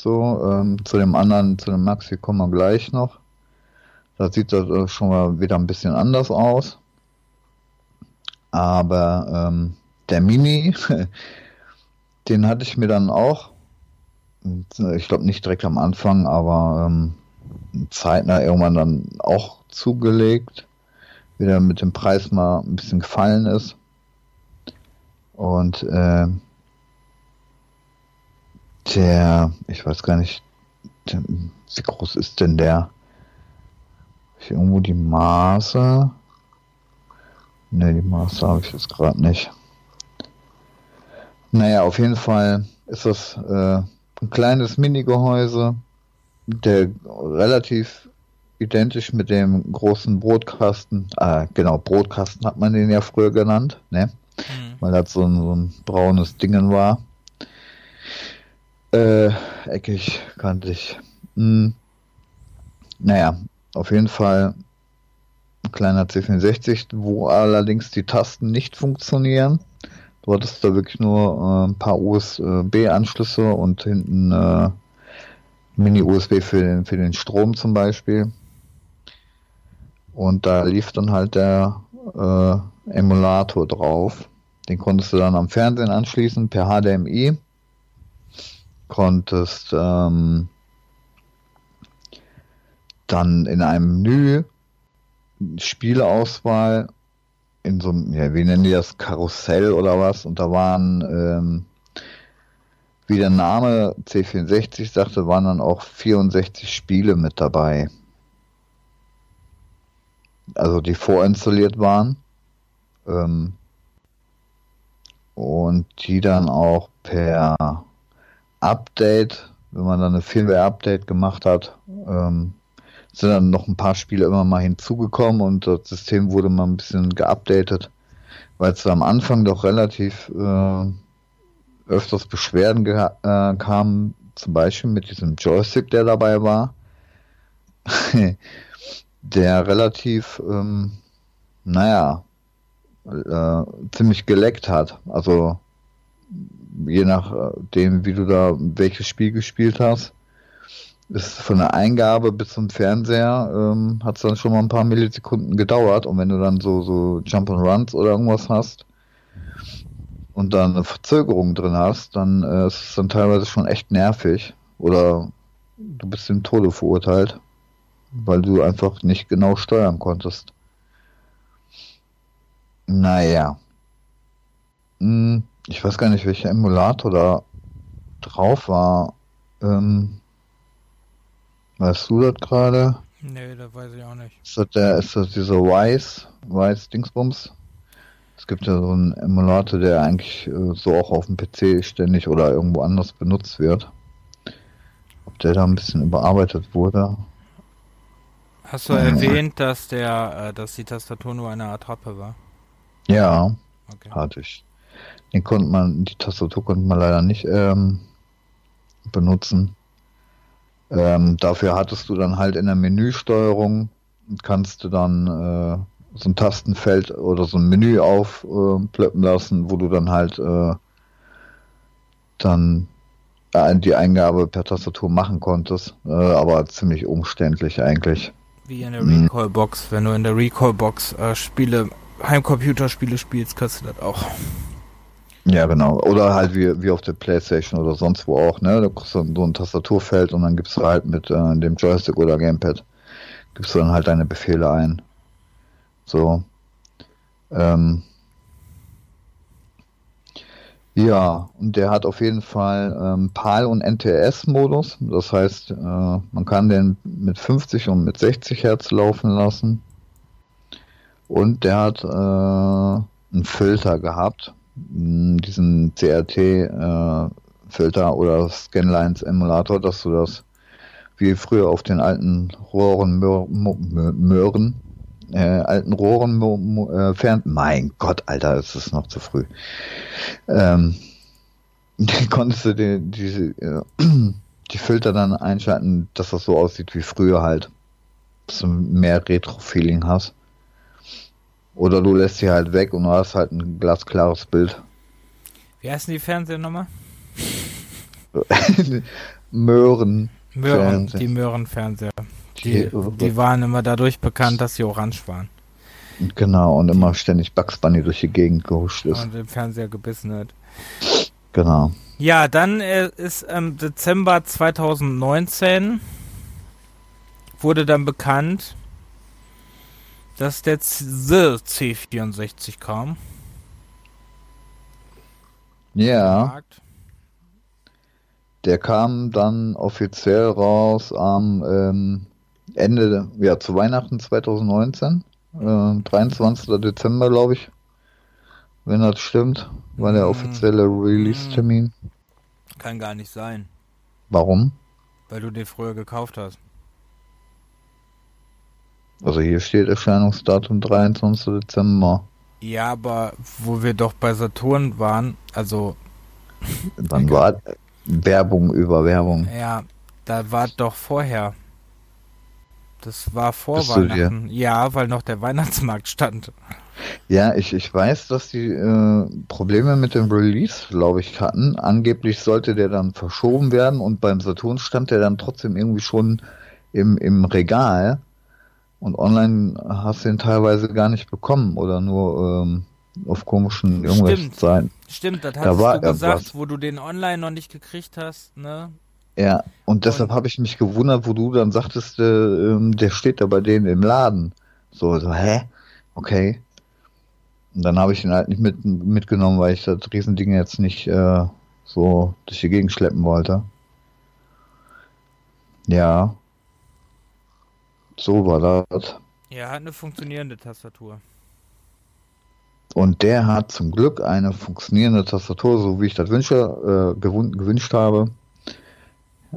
So, ähm, zu dem anderen, zu dem Maxi kommen wir gleich noch. Da sieht das äh, schon mal wieder ein bisschen anders aus. Aber ähm, der Mini, den hatte ich mir dann auch, ich glaube nicht direkt am Anfang, aber ähm, zeitnah irgendwann dann auch zugelegt. Wieder mit dem Preis mal ein bisschen gefallen ist. Und äh, der, ich weiß gar nicht, der, wie groß ist denn der? ich irgendwo die Maße? Ne, die Maße habe ich jetzt gerade nicht. Naja, auf jeden Fall ist das äh, ein kleines Mini-Gehäuse, der relativ identisch mit dem großen Brotkasten, äh, genau, Brotkasten hat man den ja früher genannt, ne? Mhm. Weil das so ein, so ein braunes Dingen war. Äh, eckig, kantig. Hm. Naja, auf jeden Fall ein kleiner C64, wo allerdings die Tasten nicht funktionieren. Du hattest da wirklich nur äh, ein paar USB-Anschlüsse und hinten äh, Mini-USB für den, für den Strom zum Beispiel. Und da lief dann halt der äh, Emulator drauf. Den konntest du dann am Fernsehen anschließen per HDMI. Konntest ähm, dann in einem Menü Spieleauswahl in so einem, ja, wie nennen die das, Karussell oder was? Und da waren, ähm, wie der Name C64 sagte, waren dann auch 64 Spiele mit dabei. Also die vorinstalliert waren. Ähm, und die dann auch per Update, wenn man dann eine Firmware-Update gemacht hat, ähm, sind dann noch ein paar Spiele immer mal hinzugekommen und das System wurde mal ein bisschen geupdatet, weil es am Anfang doch relativ äh, öfters Beschwerden äh, kamen, zum Beispiel mit diesem Joystick, der dabei war, der relativ, ähm, naja, äh, ziemlich geleckt hat. Also je nachdem, wie du da welches Spiel gespielt hast, ist von der Eingabe bis zum Fernseher ähm, hat es dann schon mal ein paar Millisekunden gedauert und wenn du dann so so Jump and Runs oder irgendwas hast und dann eine Verzögerung drin hast, dann äh, ist es dann teilweise schon echt nervig oder du bist im Tode verurteilt, weil du einfach nicht genau steuern konntest. Naja. Hm, ich weiß gar nicht, welcher Emulator da drauf war. Ähm, Weißt du das gerade? Nee, das weiß ich auch nicht. Ist das, der, ist das dieser Wise, Wise Dingsbums? Es gibt ja so einen Emulator, der eigentlich äh, so auch auf dem PC ständig oder irgendwo anders benutzt wird. Ob der da ein bisschen überarbeitet wurde? Hast du ja. erwähnt, dass der, äh, dass die Tastatur nur eine Attrappe war? Ja, okay. hatte ich. Den konnte man, die Tastatur konnte man leider nicht ähm, benutzen. Ähm, dafür hattest du dann halt in der Menüsteuerung, kannst du dann äh, so ein Tastenfeld oder so ein Menü aufplöppen äh, lassen, wo du dann halt äh, dann äh, die Eingabe per Tastatur machen konntest, äh, aber ziemlich umständlich eigentlich. Wie in der Recall-Box, wenn du in der Recall-Box äh, Spiele, Heimcomputerspiele spielst, kannst du das auch. Ja, genau. Oder halt wie, wie auf der Playstation oder sonst wo auch, ne? Da kriegst du so ein Tastaturfeld und dann gibst du halt mit äh, dem Joystick oder Gamepad, gibst du dann halt deine Befehle ein. So. Ähm, ja, und der hat auf jeden Fall ähm, PAL und NTS-Modus. Das heißt, äh, man kann den mit 50 und mit 60 Hertz laufen lassen. Und der hat äh, einen Filter gehabt, diesen CRT-Filter äh, oder Scanlines-Emulator, dass du das wie früher auf den alten Rohren Möhren äh, alten Rohren äh, fern. Mein Gott, Alter, ist es noch zu früh. Ähm, konntest du die, diese, äh, die Filter dann einschalten, dass das so aussieht wie früher halt. Dass du mehr Retro-Feeling hast. Oder du lässt sie halt weg und du hast halt ein glasklares Bild. Wie heißen die Fernseher nochmal? Möhren. Möhren, die Möhrenfernseher. Die, die waren immer dadurch bekannt, dass sie orange waren. Genau, und immer ständig Bugs Bunny durch die Gegend gehuscht ist. Und den Fernseher gebissen hat. Genau. Ja, dann äh, ist im Dezember 2019 wurde dann bekannt, dass der The C64 kam. Ja. Der kam dann offiziell raus am ähm, Ende, ja, zu Weihnachten 2019, äh, 23. Dezember, glaube ich. Wenn das stimmt, war der hm. offizielle Release-Termin. Kann gar nicht sein. Warum? Weil du den früher gekauft hast. Also hier steht Erscheinungsdatum 23. Dezember. Ja, aber wo wir doch bei Saturn waren, also. Dann war Werbung über Werbung. Ja, da war doch vorher. Das war vor Bist Weihnachten. Ja, weil noch der Weihnachtsmarkt stand. Ja, ich, ich weiß, dass die äh, Probleme mit dem Release, glaube ich, hatten. Angeblich sollte der dann verschoben werden und beim Saturn stand der dann trotzdem irgendwie schon im, im Regal. Und online hast du ihn teilweise gar nicht bekommen oder nur ähm, auf komischen irgendwelchen Stimmt. Seiten. Stimmt, das hast da war du gesagt, wo du den online noch nicht gekriegt hast, ne? Ja, und deshalb habe ich mich gewundert, wo du dann sagtest, äh, ähm, der steht da bei denen im Laden. So, so hä? Okay. Und dann habe ich ihn halt nicht mit, mitgenommen, weil ich das Riesending jetzt nicht äh, so durch die Gegend schleppen wollte. Ja. So war das. Ja, hat eine funktionierende Tastatur. Und der hat zum Glück eine funktionierende Tastatur, so wie ich das wünsche, äh, gewünscht habe.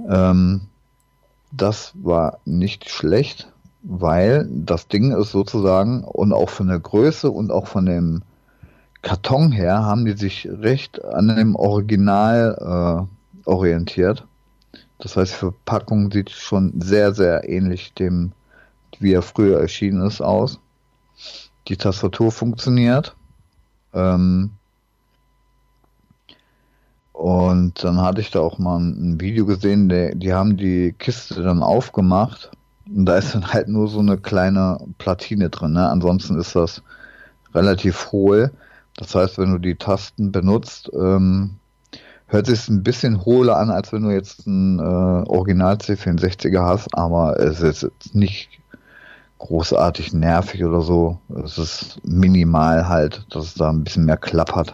Ähm, das war nicht schlecht, weil das Ding ist sozusagen und auch von der Größe und auch von dem Karton her haben die sich recht an dem Original äh, orientiert. Das heißt, die Verpackung sieht schon sehr, sehr ähnlich dem, wie er früher erschienen ist, aus. Die Tastatur funktioniert. Ähm, und dann hatte ich da auch mal ein Video gesehen, der, die haben die Kiste dann aufgemacht und da ist dann halt nur so eine kleine Platine drin. Ne? Ansonsten ist das relativ hohl. Das heißt, wenn du die Tasten benutzt, ähm, hört es ein bisschen hohler an, als wenn du jetzt ein äh, Original C64er hast, aber es ist nicht großartig nervig oder so. Es ist minimal halt, dass es da ein bisschen mehr klappert.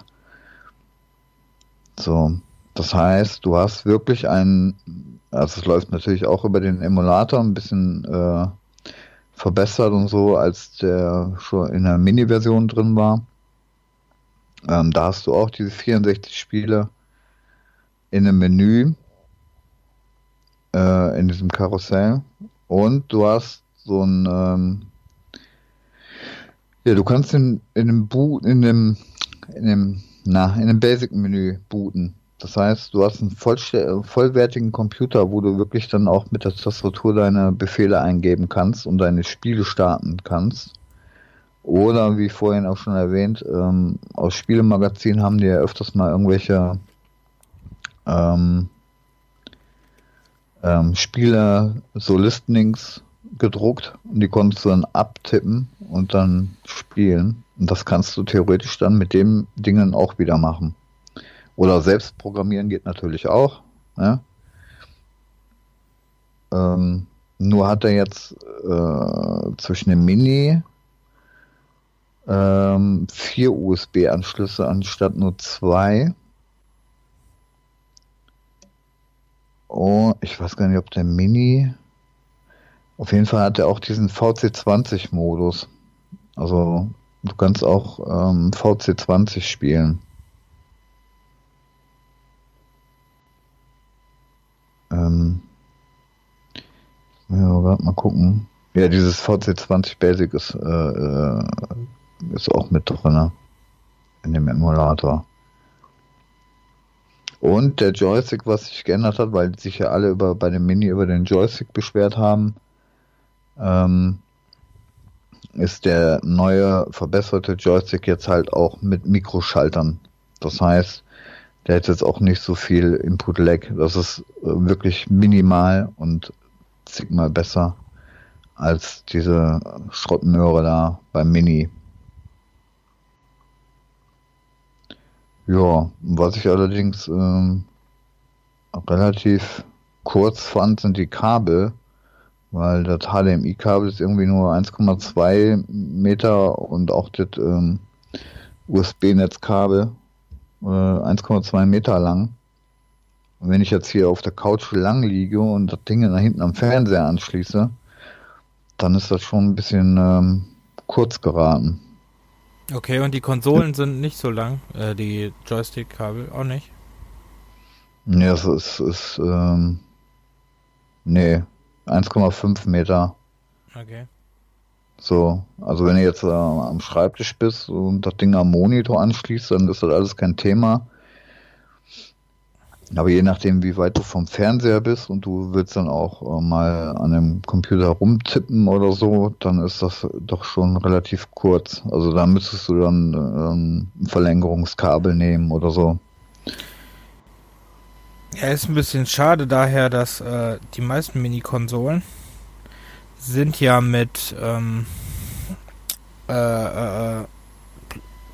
So, das heißt, du hast wirklich ein, also es läuft natürlich auch über den Emulator ein bisschen äh, verbessert und so, als der schon in der Mini-Version drin war. Ähm, da hast du auch diese 64 Spiele in einem Menü, äh, in diesem Karussell. Und du hast so ein, ähm, ja, du kannst in, in dem Boot, in dem, in dem na, in einem Basic-Menü booten. Das heißt, du hast einen vollwertigen Computer, wo du wirklich dann auch mit der Tastatur deine Befehle eingeben kannst und deine Spiele starten kannst. Oder wie vorhin auch schon erwähnt, ähm, aus Spielemagazinen haben die ja öfters mal irgendwelche ähm, ähm, Spiele, so Listings gedruckt und die konntest du dann abtippen und dann spielen. Und das kannst du theoretisch dann mit dem Dingen auch wieder machen. Oder selbst programmieren geht natürlich auch. Ne? Ähm, nur hat er jetzt äh, zwischen dem Mini Ähm, vier USB-Anschlüsse anstatt nur zwei. Oh, ich weiß gar nicht, ob der Mini. Auf jeden Fall hat er auch diesen VC20-Modus. Also du kannst auch ähm, VC20 spielen. Ähm, ja, warte mal gucken. Ja, dieses VC20 Basic ist, äh, äh, ist auch mit drin in dem Emulator. Und der Joystick, was sich geändert hat, weil sich ja alle über, bei dem Mini über den Joystick beschwert haben, ähm, ist der neue verbesserte Joystick jetzt halt auch mit Mikroschaltern. Das heißt, der hat jetzt auch nicht so viel Input-Lag. Das ist äh, wirklich minimal und zigmal besser als diese Schrottenöhre da beim Mini. Ja, was ich allerdings ähm, relativ kurz fand, sind die Kabel, weil das HDMI-Kabel ist irgendwie nur 1,2 Meter und auch das ähm, USB-Netzkabel äh, 1,2 Meter lang. Und wenn ich jetzt hier auf der Couch lang liege und das Ding da hinten am Fernseher anschließe, dann ist das schon ein bisschen ähm, kurz geraten. Okay, und die Konsolen sind nicht so lang, äh, die Joystick-Kabel auch nicht? Nee, es ist, ist ähm, nee, 1,5 Meter. Okay. So, also wenn du jetzt äh, am Schreibtisch bist und das Ding am Monitor anschließt, dann ist das alles kein Thema. Aber je nachdem, wie weit du vom Fernseher bist und du willst dann auch äh, mal an dem Computer rumtippen oder so, dann ist das doch schon relativ kurz. Also da müsstest du dann ähm, ein Verlängerungskabel nehmen oder so. Ja, ist ein bisschen schade daher, dass äh, die meisten Mini-Konsolen sind ja mit ähm, äh, äh,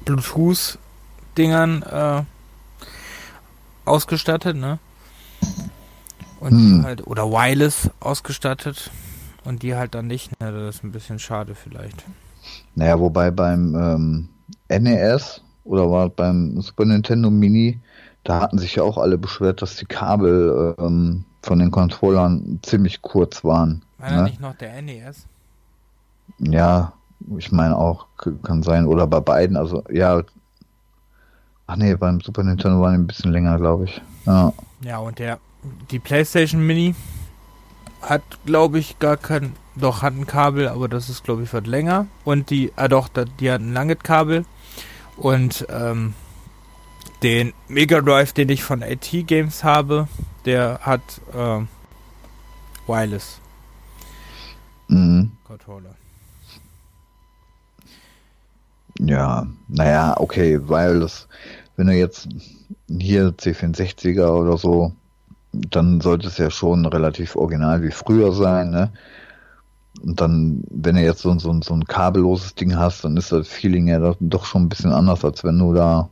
Bluetooth-Dingern äh, ausgestattet, ne? Und hm. halt, oder wireless ausgestattet und die halt dann nicht, ne? Das ist ein bisschen schade vielleicht. Naja, wobei beim ähm, NES oder war beim Super Nintendo Mini, da hatten sich ja auch alle beschwert, dass die Kabel ähm, von den Controllern ziemlich kurz waren. War ne? nicht noch der NES? Ja, ich meine auch, kann sein. Oder bei beiden, also ja, Ach nee, beim Super Nintendo waren die ein bisschen länger, glaube ich. Ja. Ja, und der die PlayStation Mini hat, glaube ich, gar kein. Doch, hat ein Kabel, aber das ist, glaube ich, wird länger. Und die, ah doch, die hat ein langes Kabel. Und ähm, den Mega Drive, den ich von AT Games habe, der hat äh, Wireless mhm. Controller. Ja, naja, okay, Wireless wenn du jetzt hier C64er oder so, dann sollte es ja schon relativ original wie früher sein, ne? Und dann, wenn du jetzt so, so, so ein kabelloses Ding hast, dann ist das Feeling ja doch schon ein bisschen anders, als wenn du da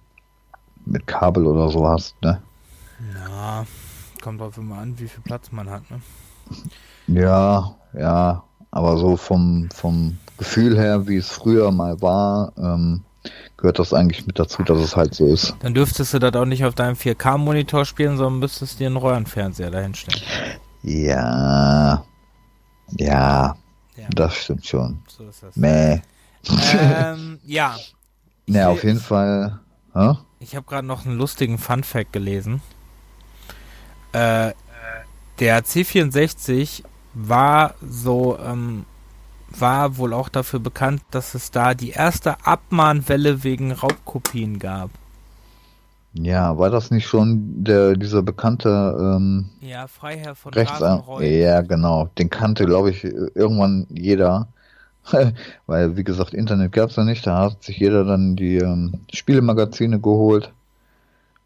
mit Kabel oder so hast, ne? Ja, kommt drauf immer an, wie viel Platz man hat, ne? Ja, ja, aber so vom, vom Gefühl her, wie es früher mal war, ähm, gehört das eigentlich mit dazu, dass es halt so ist. Dann dürftest du das auch nicht auf deinem 4K-Monitor spielen, sondern müsstest dir einen Röhrenfernseher dahinstellen. Ja. Ja. Ja. Das stimmt schon. So ist das. Mäh. Ähm, ja. Ja, auf jeden Fall. Hä? Ich habe gerade noch einen lustigen Fun-Fact gelesen. Äh, der C64 war so ähm, war wohl auch dafür bekannt, dass es da die erste Abmahnwelle wegen Raubkopien gab. Ja, war das nicht schon der dieser bekannte ähm, ja, Freiherr von Rechtsan Ja, genau. Den kannte, glaube ich, irgendwann jeder. Weil, wie gesagt, Internet gab es ja nicht. Da hat sich jeder dann die ähm, Spielemagazine geholt.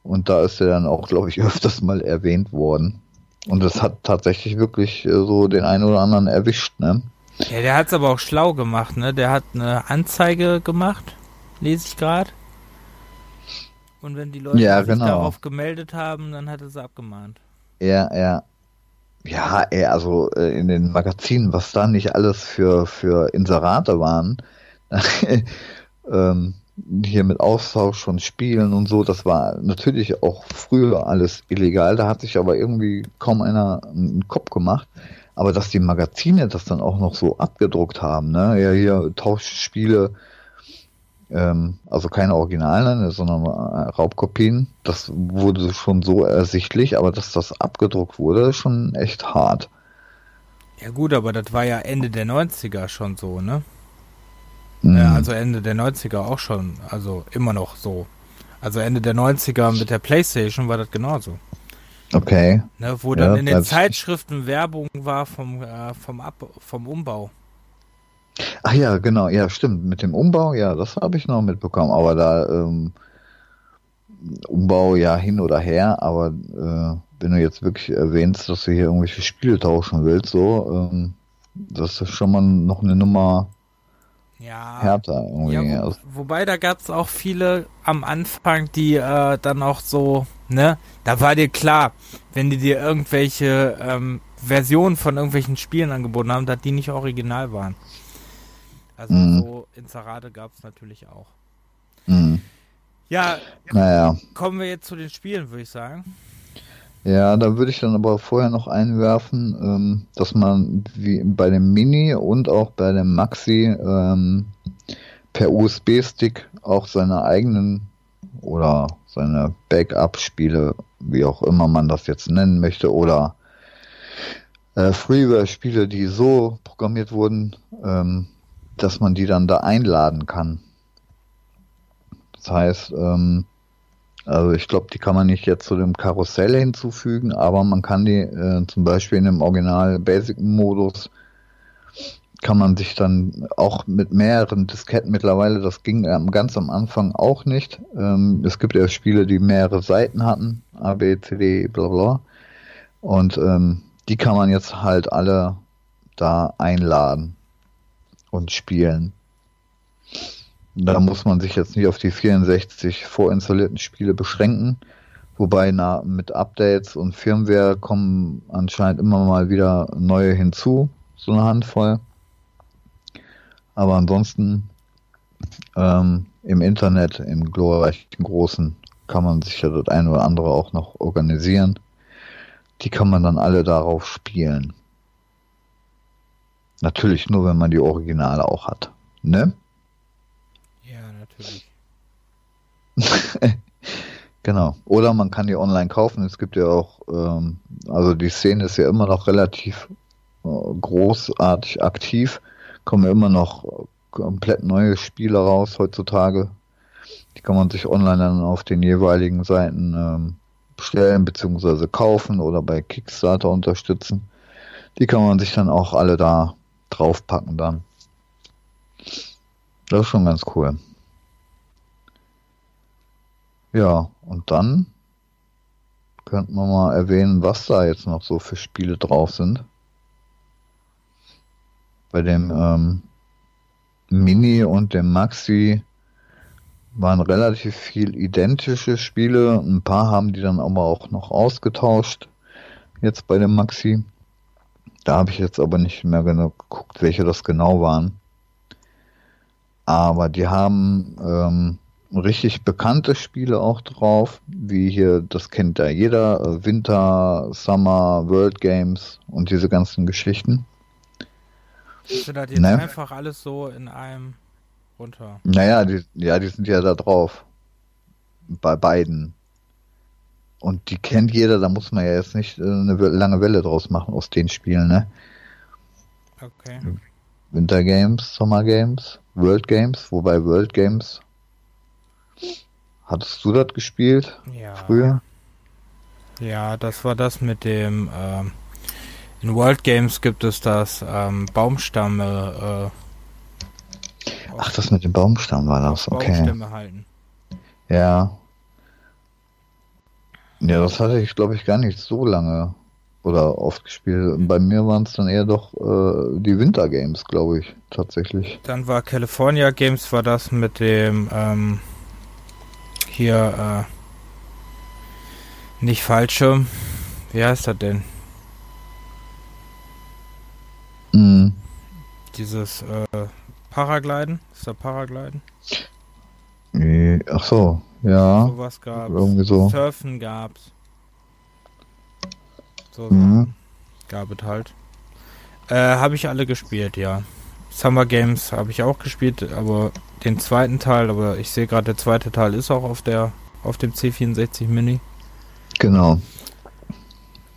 Und da ist er dann auch, glaube ich, öfters mal erwähnt worden. Und das hat tatsächlich wirklich äh, so den einen oder anderen erwischt, ne? Ja, der hat es aber auch schlau gemacht, ne? Der hat eine Anzeige gemacht, lese ich gerade. Und wenn die Leute ja, sich genau. darauf gemeldet haben, dann hat er sie abgemahnt. Ja, ja. Ja, ey, also äh, in den Magazinen, was da nicht alles für, für Inserate waren. ähm, hier mit Austausch von Spielen und so, das war natürlich auch früher alles illegal, da hat sich aber irgendwie kaum einer einen Kopf gemacht. Aber dass die Magazine das dann auch noch so abgedruckt haben, ne? Ja, hier Tauschspiele, ähm, also keine Originalen, sondern äh, Raubkopien, das wurde schon so ersichtlich, aber dass das abgedruckt wurde, ist schon echt hart. Ja gut, aber das war ja Ende der 90er schon so, ne? Mhm. Ja, also Ende der 90er auch schon, also immer noch so. Also Ende der 90er mit der Playstation war das genauso. Okay. Ne, wo dann ja, in den Zeitschriften Werbung war vom, äh, vom, Ab vom Umbau. Ach ja, genau, ja, stimmt. Mit dem Umbau, ja, das habe ich noch mitbekommen. Aber da, ähm, Umbau ja hin oder her, aber äh, wenn du jetzt wirklich erwähnst, dass du hier irgendwelche Spiele tauschen willst, so, ähm, das ist schon mal noch eine Nummer ja, härter irgendwie. Ja, wo, wobei da gab es auch viele am Anfang, die äh, dann auch so, ne, da war dir klar, wenn die dir irgendwelche ähm, Versionen von irgendwelchen Spielen angeboten haben, dass die nicht original waren. Also mhm. so Inserate gab es natürlich auch. Mhm. Ja, naja. kommen wir jetzt zu den Spielen, würde ich sagen. Ja, da würde ich dann aber vorher noch einwerfen, ähm, dass man wie bei dem Mini und auch bei dem Maxi ähm, per USB-Stick auch seine eigenen oder seine Backup-Spiele, wie auch immer man das jetzt nennen möchte, oder äh, Freeware-Spiele, die so programmiert wurden, ähm, dass man die dann da einladen kann. Das heißt, ähm, also ich glaube, die kann man nicht jetzt zu dem Karussell hinzufügen, aber man kann die äh, zum Beispiel in dem Original Basic Modus kann man sich dann auch mit mehreren Disketten mittlerweile, das ging ähm, ganz am Anfang auch nicht. Ähm, es gibt ja Spiele, die mehrere Seiten hatten, A, B, C, D, bla bla. Und ähm, die kann man jetzt halt alle da einladen und spielen. Da muss man sich jetzt nicht auf die 64 vorinstallierten Spiele beschränken. Wobei na, mit Updates und Firmware kommen anscheinend immer mal wieder neue hinzu, so eine Handvoll. Aber ansonsten ähm, im Internet, im glorreichen Großen, kann man sich ja das eine oder andere auch noch organisieren. Die kann man dann alle darauf spielen. Natürlich nur, wenn man die Originale auch hat. Ne? genau. Oder man kann die online kaufen. Es gibt ja auch, ähm, also die Szene ist ja immer noch relativ äh, großartig aktiv. Kommen ja immer noch komplett neue Spiele raus heutzutage. Die kann man sich online dann auf den jeweiligen Seiten ähm, bestellen bzw. kaufen oder bei Kickstarter unterstützen. Die kann man sich dann auch alle da draufpacken dann. Das ist schon ganz cool. Ja, und dann könnten wir mal erwähnen, was da jetzt noch so für Spiele drauf sind. Bei dem ähm, Mini und dem Maxi waren relativ viel identische Spiele. Ein paar haben die dann aber auch noch ausgetauscht. Jetzt bei dem Maxi. Da habe ich jetzt aber nicht mehr genau geguckt, welche das genau waren. Aber die haben ähm, richtig bekannte Spiele auch drauf, wie hier, das kennt ja jeder, äh, Winter, Summer, World Games und diese ganzen Geschichten. Ist das jetzt ne? einfach alles so in einem runter? Naja, die, ja, die sind ja da drauf. Bei beiden. Und die kennt jeder, da muss man ja jetzt nicht äh, eine lange Welle draus machen aus den Spielen, ne? Okay. Winter Games, Summer Games, World Games, wobei World Games Hattest du das gespielt? Ja. Früher? Ja, das war das mit dem. Ähm, in World Games gibt es das ähm, Baumstamme. Äh, Ach, das mit dem Baumstamm war das, okay. Baumstämme halten. Ja. Ja, das hatte ich, glaube ich, gar nicht so lange oder oft gespielt. Bei mir waren es dann eher doch äh, die Winter Games, glaube ich, tatsächlich. Dann war California Games, war das mit dem ähm, hier äh, nicht falsche. Wie heißt das denn? Mhm. Dieses äh, Paragliden? Ist da Paragliden? Ach so, ja. Sowas gab's. Irgendwie so. Surfen gab's. So mhm. gab es halt. Äh, habe ich alle gespielt, ja. Summer Games habe ich auch gespielt, aber den zweiten Teil, aber ich sehe gerade, der zweite Teil ist auch auf der auf dem C64 Mini. Genau.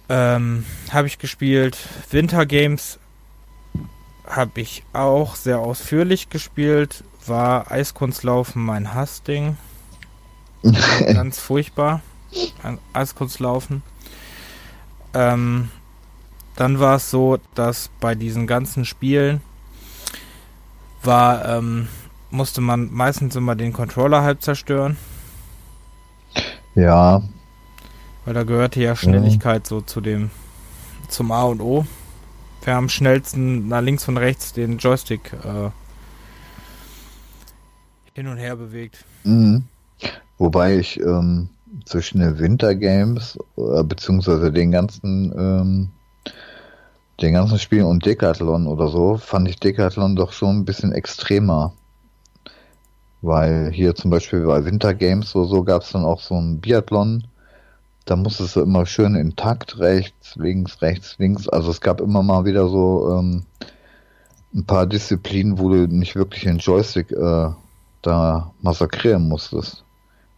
Ähm, habe ich gespielt. Winter Games habe ich auch sehr ausführlich gespielt. War Eiskunstlaufen mein Hassding. Ganz furchtbar. Eiskunstlaufen. Ähm, dann war es so, dass bei diesen ganzen Spielen war, ähm, musste man meistens immer den Controller halb zerstören. Ja. Weil da gehörte ja Schnelligkeit ja. so zu dem, zum A und O. Wer am schnellsten nach links und rechts den Joystick äh, hin und her bewegt. Mhm. Wobei ich ähm, zwischen den Wintergames äh, beziehungsweise den ganzen ähm, den ganzen Spielen und Decathlon oder so fand ich Decathlon doch schon ein bisschen extremer. Weil hier zum Beispiel bei Wintergames so, so gab es dann auch so ein Biathlon. Da musstest du immer schön intakt rechts, links, rechts, links. Also es gab immer mal wieder so ähm, ein paar Disziplinen, wo du nicht wirklich den Joystick äh, da massakrieren musstest.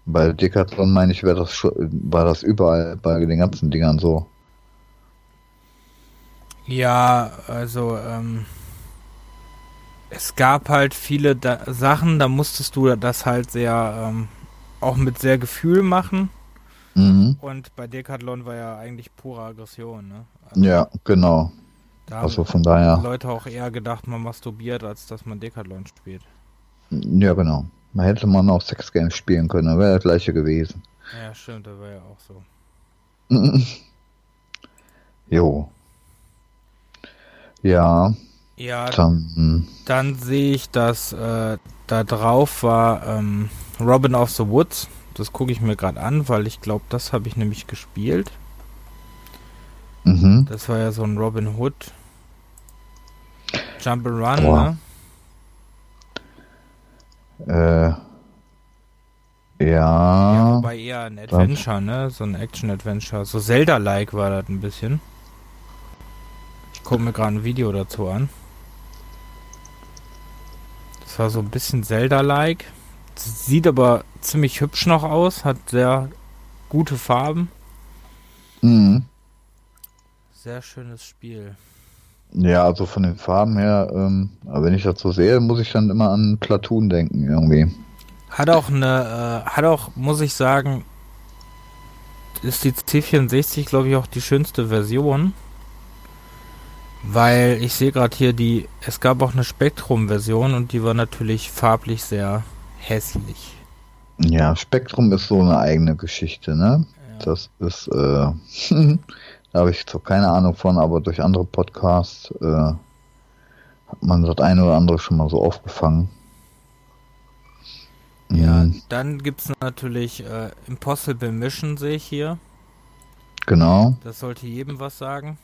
Bei Decathlon meine ich, das war das überall bei den ganzen Dingern so. Ja, also ähm, es gab halt viele da Sachen, da musstest du das halt sehr ähm, auch mit sehr Gefühl machen. Mhm. Und bei Decathlon war ja eigentlich pure Aggression, ne? Also, ja, genau. Da also von daher. Leute auch eher gedacht, man masturbiert, als dass man Decathlon spielt. Ja, genau. Man hätte man auch Sex Games spielen können, dann wäre das gleiche gewesen. Ja, stimmt, das war ja auch so. jo. Ja. Ja, dann, hm. dann sehe ich, dass äh, da drauf war ähm, Robin of the Woods. Das gucke ich mir gerade an, weil ich glaube, das habe ich nämlich gespielt. Mhm. Das war ja so ein Robin Hood Jump'n'Run, ne? Äh, ja. ja. Wobei eher ein Adventure, ne? So ein Action-Adventure. So Zelda-like war das ein bisschen. Ich gucke mir gerade ein Video dazu an. Das war so ein bisschen Zelda-like. Sieht aber ziemlich hübsch noch aus. Hat sehr gute Farben. Mhm. Sehr schönes Spiel. Ja, also von den Farben her, ähm, wenn ich das so sehe, muss ich dann immer an Platoon denken irgendwie. Hat auch eine, äh, hat auch, muss ich sagen, ist die C64, glaube ich, auch die schönste Version. Weil ich sehe gerade hier die, es gab auch eine Spektrum-Version und die war natürlich farblich sehr hässlich. Ja, Spektrum ist so eine eigene Geschichte, ne? Ja. Das ist, äh, Da habe ich zwar keine Ahnung von, aber durch andere Podcasts äh, hat man das eine oder andere schon mal so aufgefangen. Ja, mhm. dann gibt es natürlich äh, Impossible Mission, sehe ich hier. Genau. Das sollte jedem was sagen.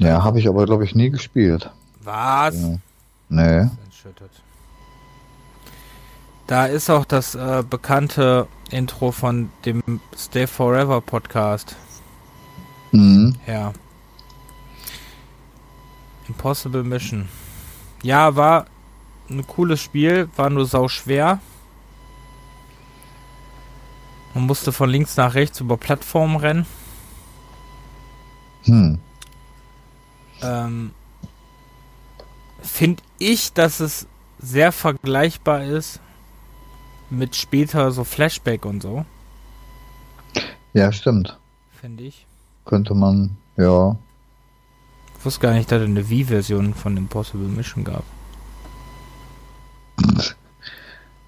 Ja, habe ich aber, glaube ich, nie gespielt. Was? Ja. Nee. Da ist auch das äh, bekannte Intro von dem Stay Forever Podcast. Mhm. Ja. Impossible Mission. Ja, war ein cooles Spiel, war nur sau schwer. Man musste von links nach rechts über Plattformen rennen. Hm. Ähm, Finde ich, dass es sehr vergleichbar ist mit später so Flashback und so. Ja, stimmt. Finde ich könnte man, ja. Ich wusste gar nicht, dass es eine Wii-Version von Impossible Mission gab.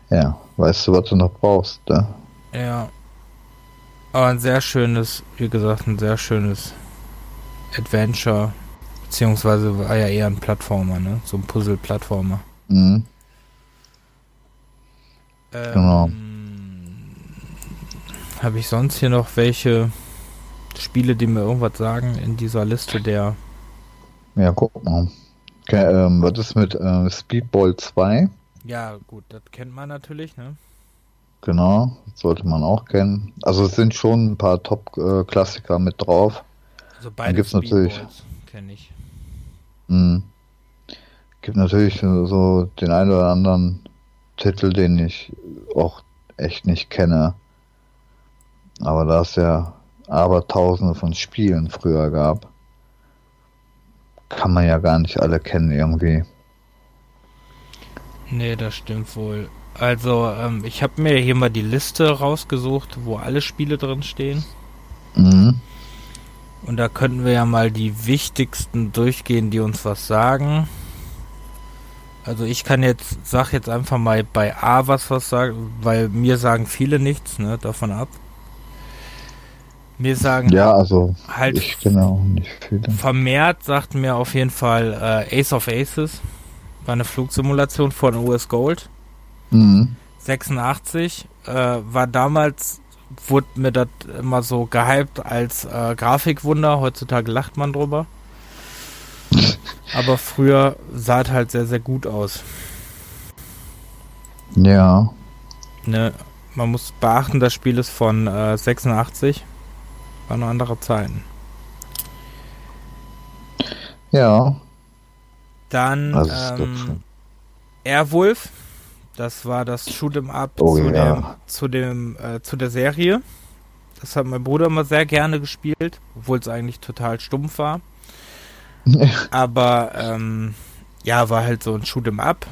Ja, weißt du, was du noch brauchst, ne? Ja. Aber ein sehr schönes, wie gesagt, ein sehr schönes Adventure. Beziehungsweise war ja eher ein Plattformer, ne? So ein Puzzle-Plattformer. Mhm. Ähm, genau. Habe ich sonst hier noch welche Spiele, die mir irgendwas sagen in dieser Liste der. Ja, guck mal. Okay, ähm, was ist mit äh, Speedball 2? Ja, gut, das kennt man natürlich, ne? Genau, sollte man auch kennen. Also es sind schon ein paar Top-Klassiker mit drauf. Also beide gibt's natürlich kenne ich. Mh, gibt natürlich so den einen oder anderen Titel, den ich auch echt nicht kenne. Aber da es ja aber tausende von Spielen früher gab, kann man ja gar nicht alle kennen irgendwie. Nee, das stimmt wohl. Also, ähm, ich habe mir hier mal die Liste rausgesucht, wo alle Spiele drin stehen. Mhm. Und da könnten wir ja mal die wichtigsten durchgehen, die uns was sagen. Also ich kann jetzt, sag jetzt einfach mal bei A was was sagen, weil mir sagen viele nichts, ne, davon ab. Mir sagen ja, also halt ich auch nicht viele. Vermehrt sagt mir auf jeden Fall äh, Ace of Aces. War eine Flugsimulation von US Gold. Mhm. 86. Äh, war damals, wurde mir das immer so gehypt als äh, Grafikwunder. Heutzutage lacht man drüber. Aber früher sah es halt sehr, sehr gut aus. Ja. Ne, man muss beachten, das Spiel ist von äh, 86. War noch andere Zeiten. Ja. Dann ähm, Airwolf. Das war das Shoot'em Up oh, zu, ja. dem, zu, dem, äh, zu der Serie. Das hat mein Bruder immer sehr gerne gespielt, obwohl es eigentlich total stumpf war. Aber ähm, ja, war halt so ein Shoot'em Up.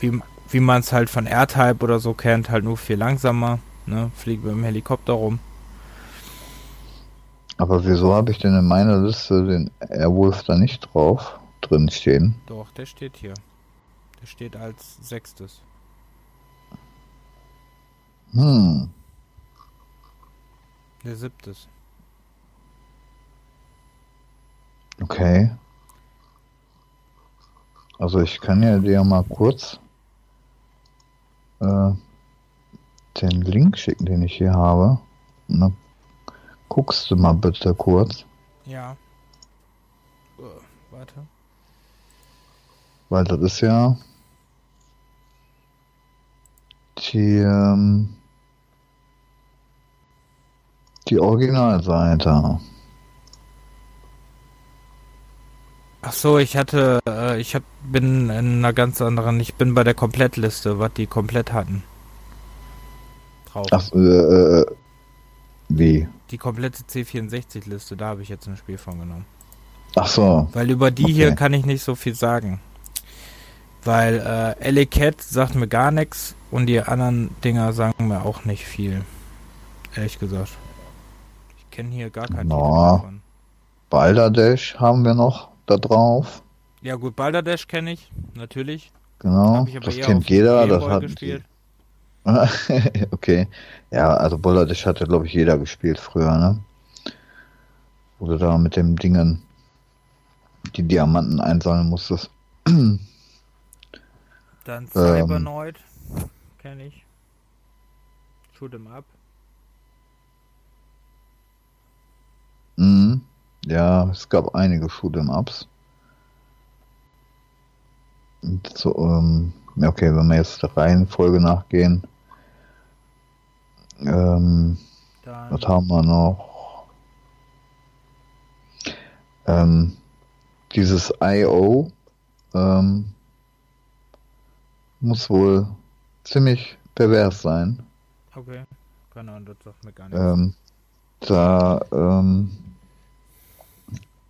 Wie, wie man es halt von R-Type oder so kennt, halt nur viel langsamer. Ne? Fliegt mit dem Helikopter rum. Aber wieso habe ich denn in meiner Liste den Airwolf da nicht drauf drin stehen? Doch, der steht hier. Der steht als sechstes. Hm. Der siebtes. Okay. Also ich kann ja dir mal kurz äh, den Link schicken, den ich hier habe. Und dann guckst du mal bitte kurz. Ja. Uh, warte. Weil das ist ja die, ähm, die Originalseite. Ach so, ich hatte, äh, ich hab, bin in einer ganz anderen, ich bin bei der Komplettliste, was die komplett hatten. Drauf. Ach, äh, äh, wie? Die komplette C64-Liste, da habe ich jetzt ein Spiel von genommen. Ach so. Weil über die okay. hier kann ich nicht so viel sagen. Weil äh, LA Cat sagt mir gar nichts und die anderen Dinger sagen mir auch nicht viel. Ehrlich gesagt. Ich kenne hier gar keinen no. davon. Balderdash haben wir noch da drauf. Ja gut, Balderdash kenne ich, natürlich. Genau, das kennt jeder. Das hat gespielt. okay. Ja, also Balderdash hatte, glaube ich, jeder gespielt früher, ne? Wo du da mit dem Dingen die Diamanten einsammeln musstest. Dann Cybernoid, ähm, kenne ich. Shoot'em Up. Mhm. Ja, es gab einige Shoot'em Ups. So, ähm, okay, wenn wir jetzt der Reihenfolge nachgehen. Ähm, was haben wir noch? Ähm, dieses I.O. Ähm, muss wohl ziemlich pervers sein. Okay, keine Ahnung, das sagt mir gar nichts. Ähm, da ähm,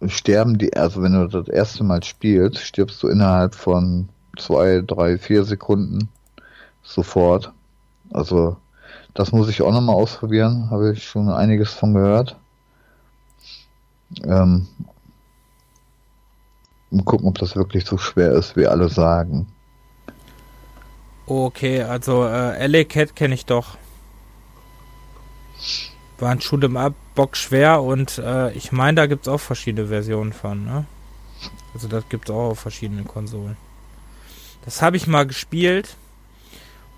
sterben die, also wenn du das erste Mal spielst, stirbst du innerhalb von zwei, drei, vier Sekunden sofort. Also das muss ich auch nochmal ausprobieren, habe ich schon einiges von gehört. Ähm, und gucken, ob das wirklich so schwer ist, wie alle sagen. Okay, also äh, LA Cat kenne ich doch. War ein Shoot'em Up, Bock schwer und äh, ich meine, da gibt es auch verschiedene Versionen von, ne? Also das gibt es auch auf verschiedenen Konsolen. Das habe ich mal gespielt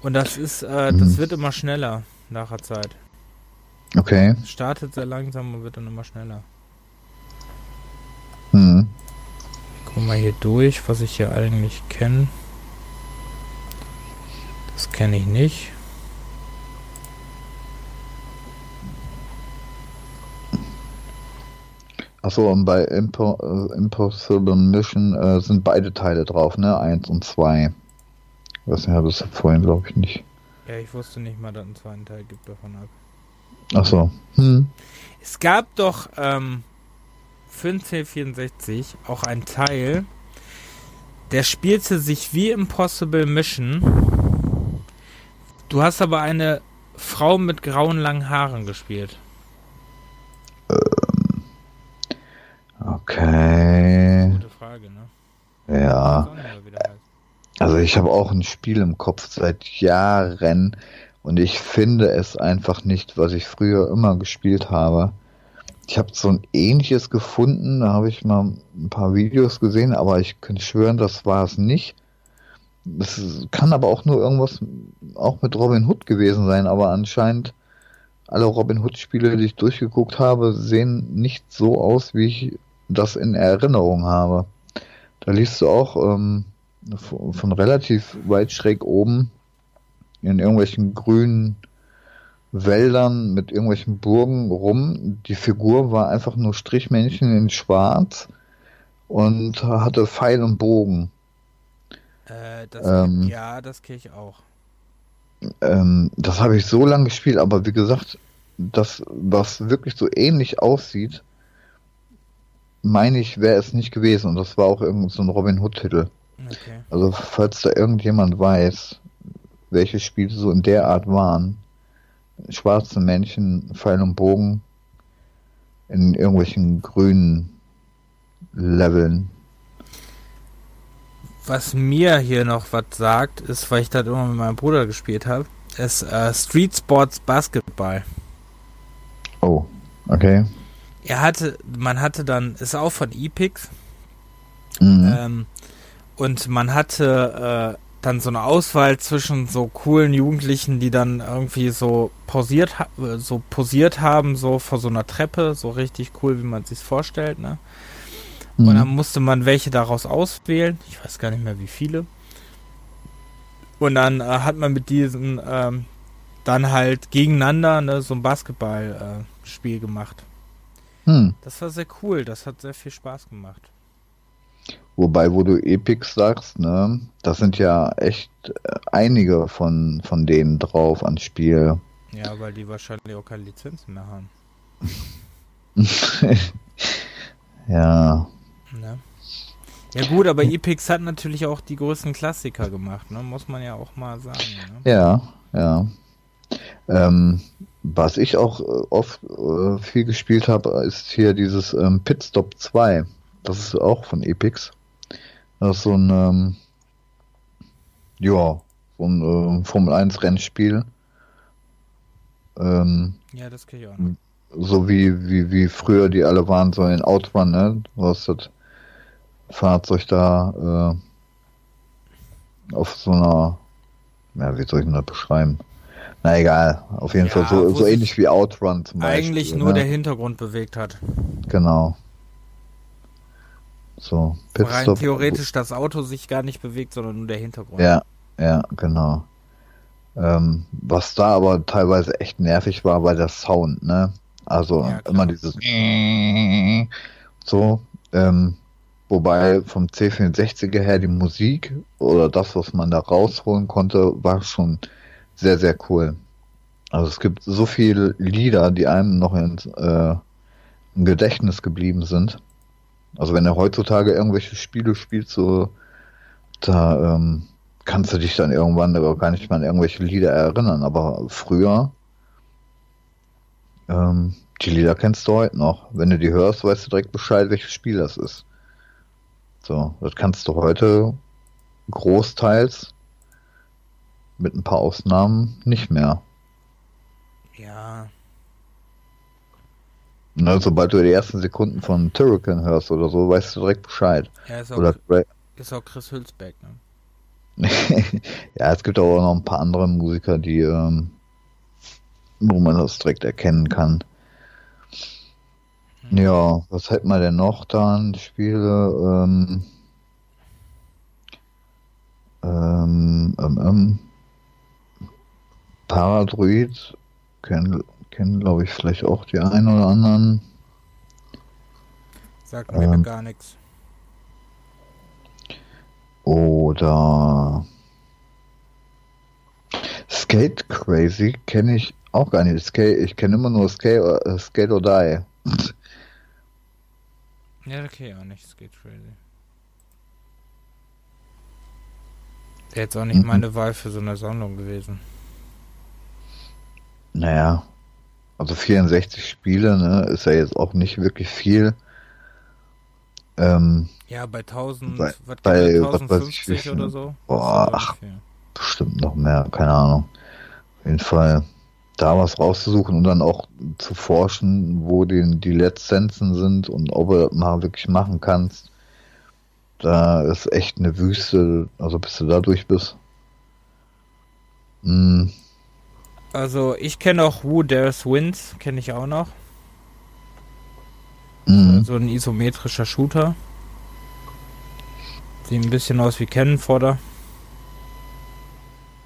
und das ist, äh, das mhm. wird immer schneller nach der Zeit. Okay. Es startet sehr langsam und wird dann immer schneller. Mhm. Guck mal hier durch, was ich hier eigentlich kenne. kenne ich nicht. Achso, und bei Impo äh, Impossible Mission äh, sind beide Teile drauf, ne? Eins und zwei. Was ja, das vorhin glaube ich nicht. Ja, ich wusste nicht mal, dass es einen zweiten Teil gibt davon ab. Achso. Hm. Es gab doch ähm, für den C64 auch einen Teil, der spielte sich wie Impossible Mission. Du hast aber eine Frau mit grauen langen Haaren gespielt. Ähm, okay. Gute Frage, ne? Ja. Also ich habe auch ein Spiel im Kopf seit Jahren und ich finde es einfach nicht, was ich früher immer gespielt habe. Ich habe so ein ähnliches gefunden, da habe ich mal ein paar Videos gesehen, aber ich könnte schwören, das war es nicht. Das kann aber auch nur irgendwas auch mit Robin Hood gewesen sein, aber anscheinend alle Robin Hood Spiele, die ich durchgeguckt habe, sehen nicht so aus, wie ich das in Erinnerung habe. Da liest du auch ähm, von relativ weit schräg oben in irgendwelchen grünen Wäldern mit irgendwelchen Burgen rum. Die Figur war einfach nur Strichmännchen in Schwarz und hatte Pfeil und Bogen. Äh, das, ähm, ja, das kenne ich auch. Ähm, das habe ich so lange gespielt, aber wie gesagt, das, was wirklich so ähnlich aussieht, meine ich, wäre es nicht gewesen. Und das war auch irgend so ein Robin Hood-Titel. Okay. Also, falls da irgendjemand weiß, welche Spiele so in der Art waren, schwarze Männchen, Pfeil und Bogen in irgendwelchen grünen Leveln. Was mir hier noch was sagt, ist, weil ich das immer mit meinem Bruder gespielt habe, ist äh, Street Sports Basketball. Oh, okay. Er hatte, man hatte dann, ist auch von Epix. Mhm. Ähm, und man hatte äh, dann so eine Auswahl zwischen so coolen Jugendlichen, die dann irgendwie so pausiert, so posiert haben, so vor so einer Treppe, so richtig cool, wie man sich vorstellt, ne? Mhm. Und dann musste man welche daraus auswählen. Ich weiß gar nicht mehr, wie viele. Und dann äh, hat man mit diesen ähm, dann halt gegeneinander ne, so ein Basketballspiel äh, gemacht. Mhm. Das war sehr cool. Das hat sehr viel Spaß gemacht. Wobei, wo du Epics sagst, ne, das sind ja echt äh, einige von, von denen drauf ans Spiel. Ja, weil die wahrscheinlich auch keine Lizenzen mehr haben. ja. Ne? Ja gut, aber Epix hat natürlich auch die größten Klassiker gemacht, ne? muss man ja auch mal sagen. Ne? Ja, ja. Ähm, was ich auch äh, oft äh, viel gespielt habe, ist hier dieses ähm, Pitstop 2. Das ist auch von Epix. Das ist so ein, ähm, ja, so ein äh, Formel 1 Rennspiel. Ähm, ja, das kann ich auch noch. So wie, wie, wie früher die alle waren, so in Outrun, ne? Du hast das Fahrzeug da äh, auf so einer, ja, wie soll ich denn das beschreiben? Na egal, auf jeden ja, Fall so, so ähnlich wie Outrun zum Beispiel. Eigentlich nur ne? der Hintergrund bewegt hat. Genau. So, Rein theoretisch das Auto sich gar nicht bewegt, sondern nur der Hintergrund. Ja, ja, genau. Ähm, was da aber teilweise echt nervig war, war der Sound, ne? Also ja, immer dieses so, ähm, wobei vom C64er her die Musik oder das, was man da rausholen konnte, war schon sehr, sehr cool. Also es gibt so viele Lieder, die einem noch ins, äh, im Gedächtnis geblieben sind. Also wenn du heutzutage irgendwelche Spiele spielst, so da ähm, kannst du dich dann irgendwann gar nicht mal an irgendwelche Lieder erinnern. Aber früher, ähm, die Lieder kennst du heute noch. Wenn du die hörst, weißt du direkt Bescheid, welches Spiel das ist. So, das kannst du heute großteils mit ein paar Ausnahmen nicht mehr. Ja, na, sobald du die ersten Sekunden von Turrican hörst oder so, weißt du direkt Bescheid. Ja, ist auch, oder ist auch Chris Hülsbeck, ne? ja, es gibt aber noch ein paar andere Musiker, die, ähm, wo man das direkt erkennen kann. Hm. Ja, was hätten wir denn noch dann? Spiele, ähm, ähm, ähm, ähm, Paradroid kennen, kennen glaube ich, vielleicht auch die einen oder anderen. Sagt mir ähm, gar nichts. Oder Skate Crazy kenne ich auch gar nicht. Skate, ich kenne immer nur Skate, uh, Skate or Die. ja, okay, auch nicht Skate Crazy. Wäre jetzt auch nicht mhm. meine Wahl für so eine Sammlung gewesen. Naja, also 64 Spiele, ne, ist ja jetzt auch nicht wirklich viel. Ähm, ja, bei 1000, bei, was bei 1050 was oder so. Boah, ach, bestimmt noch mehr, keine Ahnung. Auf jeden Fall da was rauszusuchen und dann auch zu forschen, wo die, die Lizenzen sind und ob du das mal wirklich machen kannst. Da ist echt eine Wüste, also bis du da durch bist. Hm. Also ich kenne auch Who Dares Wins, kenne ich auch noch. Mhm. So ein isometrischer Shooter. Sieht ein bisschen aus wie Canon Fodder.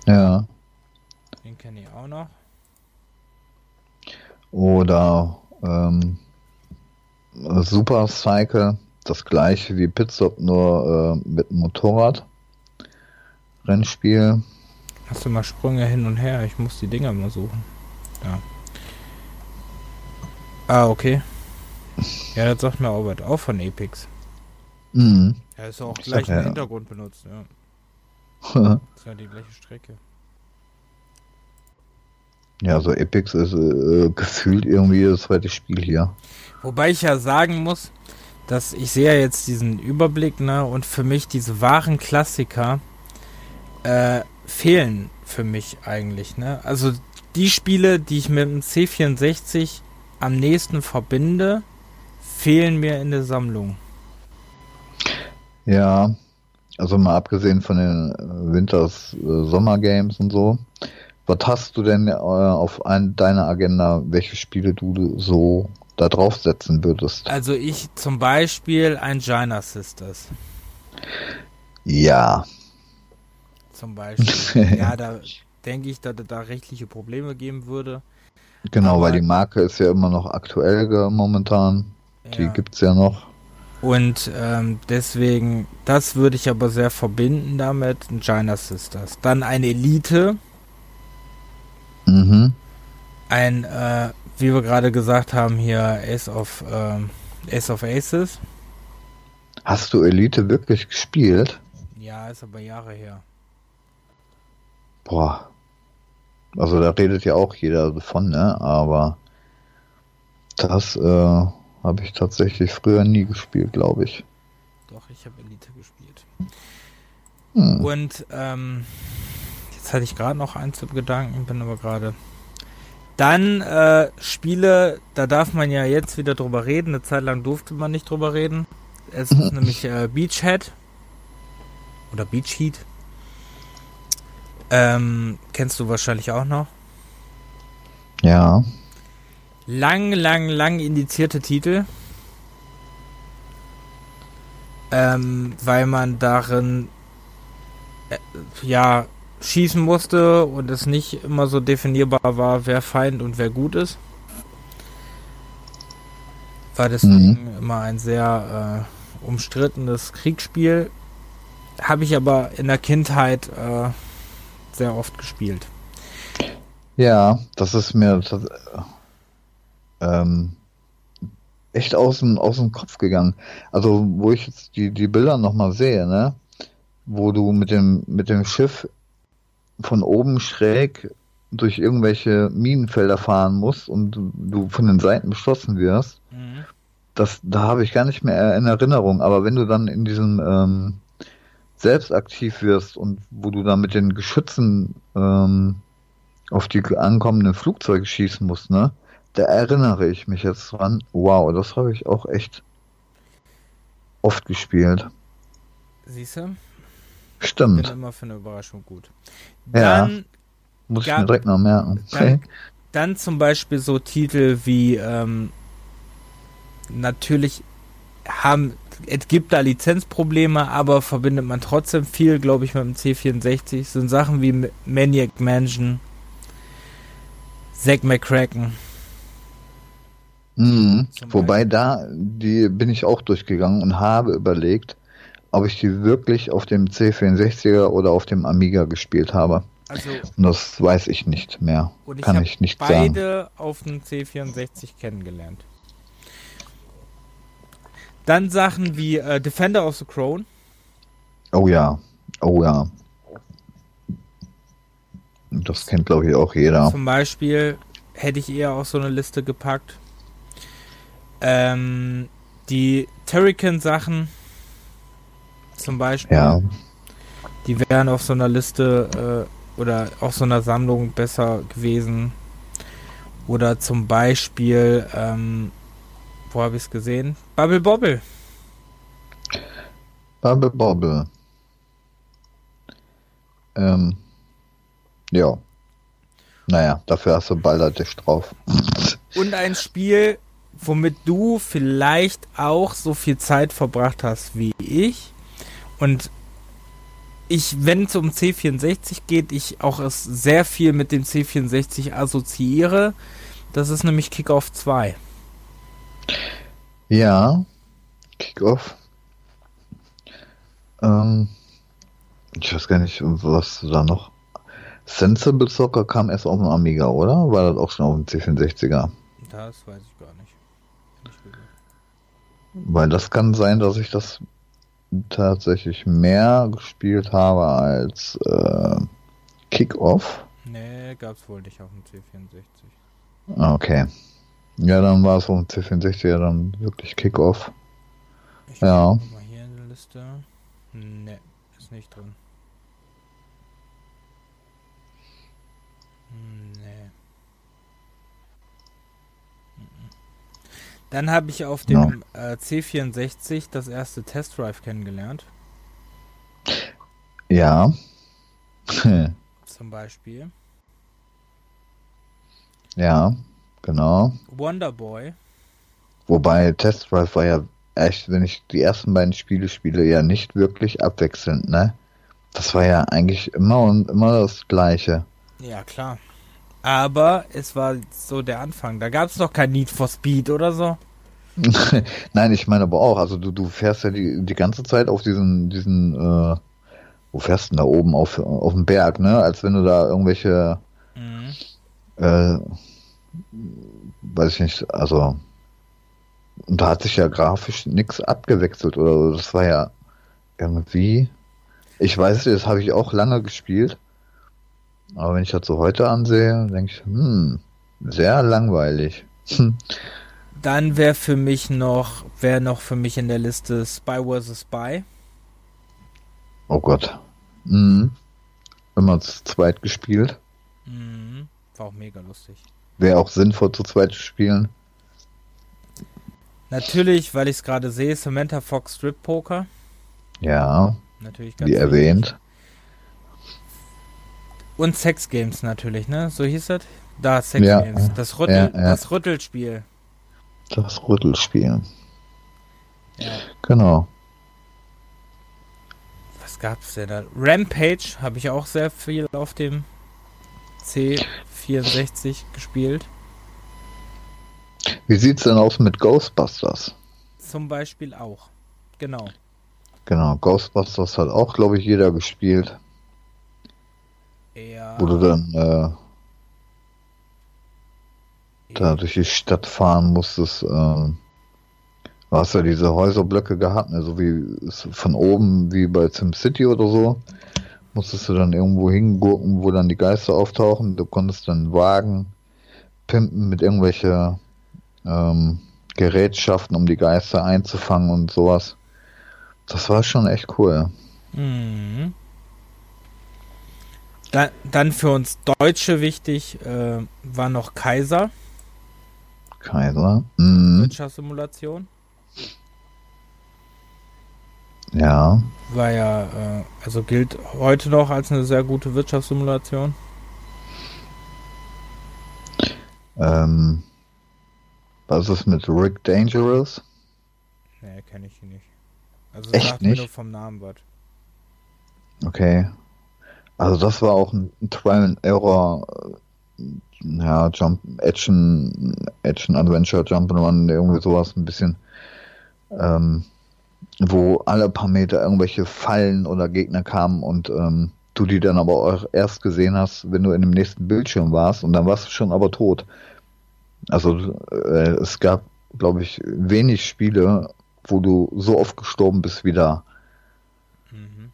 Ja. Den kenne ich auch noch. Oder ähm, Super Cycle, das gleiche wie Pitstop, nur äh, mit Motorrad. Rennspiel. Hast du mal Sprünge hin und her? Ich muss die Dinger mal suchen. Ja. Ah, okay. Ja, das sagt mir auch was. Auch von Epix. Mhm. Ja, ist auch gleich im ja. Hintergrund benutzt, ja. das ist ja die gleiche Strecke. Ja, so Epix ist äh, gefühlt irgendwie das zweite Spiel hier. Wobei ich ja sagen muss, dass ich sehe ja jetzt diesen Überblick, ne, und für mich diese wahren Klassiker äh, fehlen für mich eigentlich, ne? Also die Spiele, die ich mit dem C64 am nächsten verbinde, fehlen mir in der Sammlung. Ja, also mal abgesehen von den äh, Winters äh, Sommer Games und so. Was hast du denn äh, auf ein, deiner Agenda, welche Spiele du so da draufsetzen würdest? Also ich zum Beispiel ein Gina Sisters. Ja. Zum Beispiel. ja, da denke ich, dass es da rechtliche Probleme geben würde. Genau, Aber weil die Marke ist ja immer noch aktuell momentan. Ja. Die gibt es ja noch. Und ähm, deswegen, das würde ich aber sehr verbinden damit, ein China Sisters. Dann eine Elite. Mhm. Ein, äh, wie wir gerade gesagt haben, hier Ace of, ähm, Ace of Aces. Hast du Elite wirklich gespielt? Ja, ist aber Jahre her. Boah. Also da redet ja auch jeder davon, ne? Aber das, äh, habe ich tatsächlich früher nie gespielt, glaube ich. Doch, ich habe Elite gespielt. Hm. Und ähm, jetzt hatte ich gerade noch eins im Gedanken, bin aber gerade. Dann äh, Spiele, da darf man ja jetzt wieder drüber reden. Eine Zeit lang durfte man nicht drüber reden. Es ist nämlich äh, Beachhead oder Beach Heat. Ähm, kennst du wahrscheinlich auch noch. Ja lang, lang, lang indizierte Titel. Ähm, weil man darin äh, ja schießen musste und es nicht immer so definierbar war, wer Feind und wer gut ist. War deswegen mhm. immer ein sehr äh, umstrittenes Kriegsspiel. Habe ich aber in der Kindheit äh, sehr oft gespielt. Ja, das ist mir ähm, echt aus dem, aus dem Kopf gegangen. Also, wo ich jetzt die, die Bilder nochmal sehe, ne? Wo du mit dem, mit dem Schiff von oben schräg durch irgendwelche Minenfelder fahren musst und du, du von den Seiten beschossen wirst. Mhm. Das, da habe ich gar nicht mehr in Erinnerung. Aber wenn du dann in diesem ähm, selbst aktiv wirst und wo du dann mit den Geschützen ähm, auf die ankommenden Flugzeuge schießen musst, ne? da erinnere ich mich jetzt dran. Wow, das habe ich auch echt oft gespielt. Siehst du? Stimmt. Bin immer für eine Überraschung gut. Dann ja, muss ich mir direkt noch merken. Dann, dann, zum Beispiel so Titel wie ähm, natürlich haben es gibt da Lizenzprobleme, aber verbindet man trotzdem viel, glaube ich, mit dem C64. Sind Sachen wie Maniac Mansion, Zack McCracken. Mhm. Wobei da, die bin ich auch durchgegangen und habe überlegt, ob ich die wirklich auf dem C64er oder auf dem Amiga gespielt habe. Also, und das weiß ich nicht mehr. Ich Kann ich nicht beide sagen. Beide auf dem C64 kennengelernt. Dann Sachen wie äh, Defender of the Crown. Oh ja, oh ja. Das kennt, glaube ich, auch jeder. Zum Beispiel hätte ich eher auf so eine Liste gepackt. Ähm, die Terrican-Sachen zum Beispiel. Ja. Die wären auf so einer Liste äh, oder auf so einer Sammlung besser gewesen. Oder zum Beispiel, ähm, wo habe ich es gesehen? Bubble Bobble. Bubble Bobble. Ähm, ja. Naja, dafür hast du Ballertisch drauf. Und ein Spiel, womit du vielleicht auch so viel Zeit verbracht hast wie ich. Und ich, wenn es um C64 geht, ich auch es sehr viel mit dem C64 assoziiere. Das ist nämlich Kickoff 2. Ja, Kickoff. Ähm, ich weiß gar nicht, was da noch. Sensible Soccer kam erst auf dem Amiga, oder? War das auch schon auf dem C64er? Das weiß ich gar nicht. Weil das kann sein, dass ich das tatsächlich mehr gespielt habe als äh, Kickoff. Nee, gab's wohl nicht auf dem C64. Ah, okay. Ja, dann war es dem C64 ja dann wirklich Kickoff. Ich ja. Mal hier in der Liste. Nee, ist nicht drin. Dann habe ich auf dem ja. äh, C64 das erste Test Drive kennengelernt. Ja. Zum Beispiel. Ja, genau. Wonderboy. Wobei Test Drive war ja echt, wenn ich die ersten beiden Spiele spiele, ja nicht wirklich abwechselnd, ne? Das war ja eigentlich immer und immer das Gleiche. Ja, klar. Aber es war so der Anfang. Da gab es noch kein Need for Speed oder so. Nein, ich meine aber auch, also du, du fährst ja die, die ganze Zeit auf diesen, diesen, äh, wo fährst du denn da oben auf, auf dem Berg, ne? Als wenn du da irgendwelche, mhm. äh, weiß ich nicht, also, und da hat sich ja grafisch nichts abgewechselt oder so. Das war ja irgendwie, ich weiß, das habe ich auch lange gespielt. Aber wenn ich das so heute ansehe, denke ich, hm, sehr langweilig. Dann wäre für mich noch, wäre noch für mich in der Liste Spy vs. Spy. Oh Gott. Mhm. Man zu zweit gespielt. Mhm. War auch mega lustig. Wäre auch sinnvoll zu zweit zu spielen. Natürlich, weil ich es gerade sehe, Samantha Fox Strip Poker. Ja. Natürlich ganz Wie erwähnt. Und Sex Games natürlich, ne? So hieß das? Da, Sex ja, Games. Das, Rüttel, ja, ja. das Rüttelspiel. Das Rüttelspiel. Ja. Genau. Was gab's denn da? Rampage habe ich auch sehr viel auf dem C64 gespielt. Wie sieht's denn aus mit Ghostbusters? Zum Beispiel auch. Genau. Genau, Ghostbusters hat auch, glaube ich, jeder gespielt. Ja. Wo du dann äh, da durch die Stadt fahren musstest. Äh, du hast ja diese Häuserblöcke gehabt, ne, so wie von oben wie bei SimCity oder so. Musstest du dann irgendwo hingurken, wo dann die Geister auftauchen. Du konntest dann Wagen pimpen mit irgendwelche ähm, Gerätschaften, um die Geister einzufangen und sowas. Das war schon echt cool. Mhm. Da, dann für uns Deutsche wichtig äh, war noch Kaiser. Kaiser. Mhm. Wirtschaftssimulation. Ja. War ja, äh, also gilt heute noch als eine sehr gute Wirtschaftssimulation. Ähm, was ist mit Rick Dangerous? Nee, kenne ich ihn nicht. Also Echt nicht? nur vom Namen was. Okay. Also das war auch ein Trial and Error ja, Jump, Action, Action Adventure, Jump Run, irgendwie sowas ein bisschen, ähm, wo alle paar Meter irgendwelche Fallen oder Gegner kamen und ähm, du die dann aber auch erst gesehen hast, wenn du in dem nächsten Bildschirm warst und dann warst du schon aber tot. Also äh, es gab, glaube ich, wenig Spiele, wo du so oft gestorben bist wie da. Mhm.